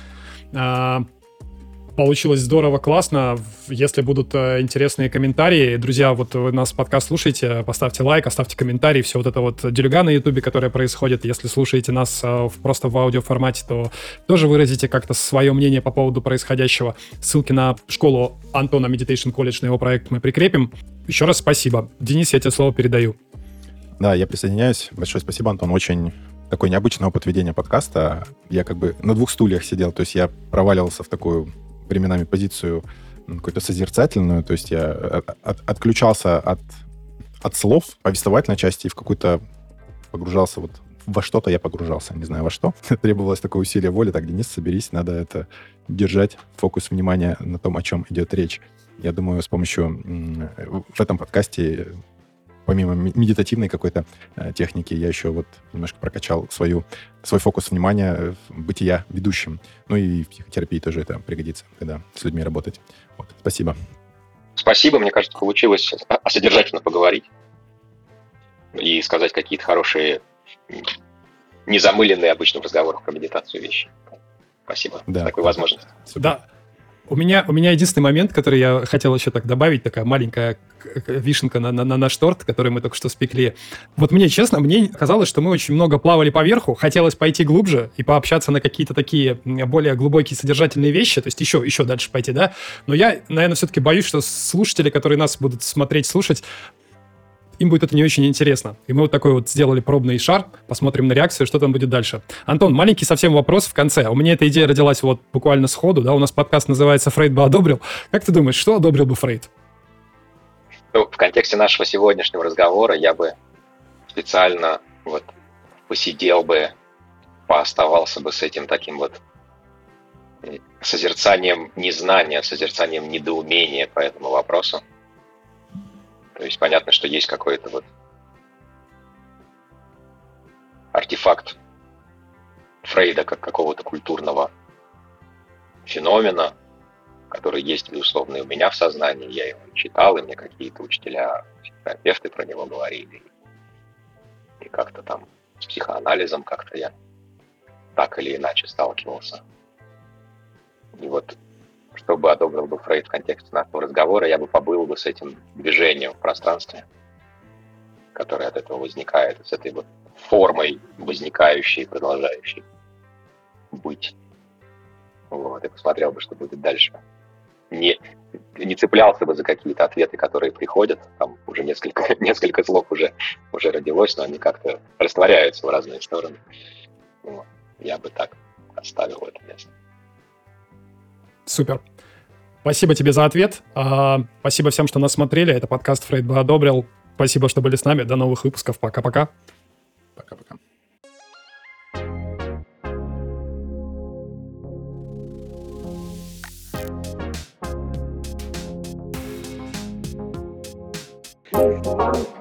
Получилось здорово, классно. Если будут э, интересные комментарии, друзья, вот вы нас подкаст слушаете, поставьте лайк, оставьте комментарий, все вот это вот делюга на ютубе, которое происходит. Если слушаете нас э, просто в аудиоформате, то тоже выразите как-то свое мнение по поводу происходящего. Ссылки на школу Антона Meditation College, на его проект мы прикрепим. Еще раз спасибо. Денис, я тебе слово передаю. Да, я присоединяюсь. Большое спасибо, Антон. Очень такой необычный опыт ведения подкаста. Я как бы на двух стульях сидел, то есть я проваливался в такую временами позицию какую-то созерцательную, то есть я от- от- отключался от, от слов повествовательной части и в какую-то погружался вот во что-то я погружался, не знаю во что. Требовалось такое усилие воли. Так, Денис, соберись, надо это держать фокус внимания на том, о чем идет речь. Я думаю, с помощью м, в этом подкасте помимо ме- медитативной какой-то э, техники, я еще вот немножко прокачал свою, свой фокус внимания в бытия ведущим. Ну и в психотерапии тоже это пригодится, когда с людьми работать. Вот, спасибо. Спасибо, мне кажется, получилось содержательно поговорить и сказать какие-то хорошие, незамыленные обычным разговором про медитацию вещи. Спасибо Да. за такую возможность. Супер. Да. У меня, у меня единственный момент, который я хотел еще так добавить, такая маленькая вишенка на, на, на наш торт, который мы только что спекли. Вот мне, честно, мне казалось, что мы очень много плавали поверху, хотелось пойти глубже и пообщаться на какие-то такие более глубокие содержательные вещи, то есть еще, еще дальше пойти, да? Но я, наверное, все-таки боюсь, что слушатели, которые нас будут смотреть, слушать, им будет это не очень интересно. И мы вот такой вот сделали пробный шар, посмотрим на реакцию, что там будет дальше. Антон, маленький совсем вопрос в конце. У меня эта идея родилась вот буквально сходу, да, у нас подкаст называется «Фрейд бы одобрил». Как ты думаешь, что одобрил бы Фрейд? Ну, в контексте нашего сегодняшнего разговора я бы специально вот посидел бы, пооставался бы с этим таким вот созерцанием незнания, созерцанием недоумения по этому вопросу. То есть понятно, что есть какой-то вот артефакт Фрейда как какого-то культурного феномена, который есть, безусловно, и у меня в сознании. Я его читал, и мне какие-то учителя, терапевты про него говорили. И как-то там с психоанализом как-то я так или иначе сталкивался. И вот, чтобы одобрил бы Фрейд в контексте нашего разговора, я бы побыл бы с этим движением в пространстве, которое от этого возникает, с этой вот формой возникающей продолжающей быть. Вот, и посмотрел бы, что будет дальше. Не, не цеплялся бы за какие-то ответы, которые приходят. Там уже несколько, несколько слов уже, уже родилось, но они как-то растворяются в разные стороны. Вот. Я бы так оставил это место. Супер. Спасибо тебе за ответ. А, спасибо всем, что нас смотрели. Это подкаст «Фрейд бы одобрил». Спасибо, что были с нами. До новых выпусков. Пока-пока. Пока-пока. Months life.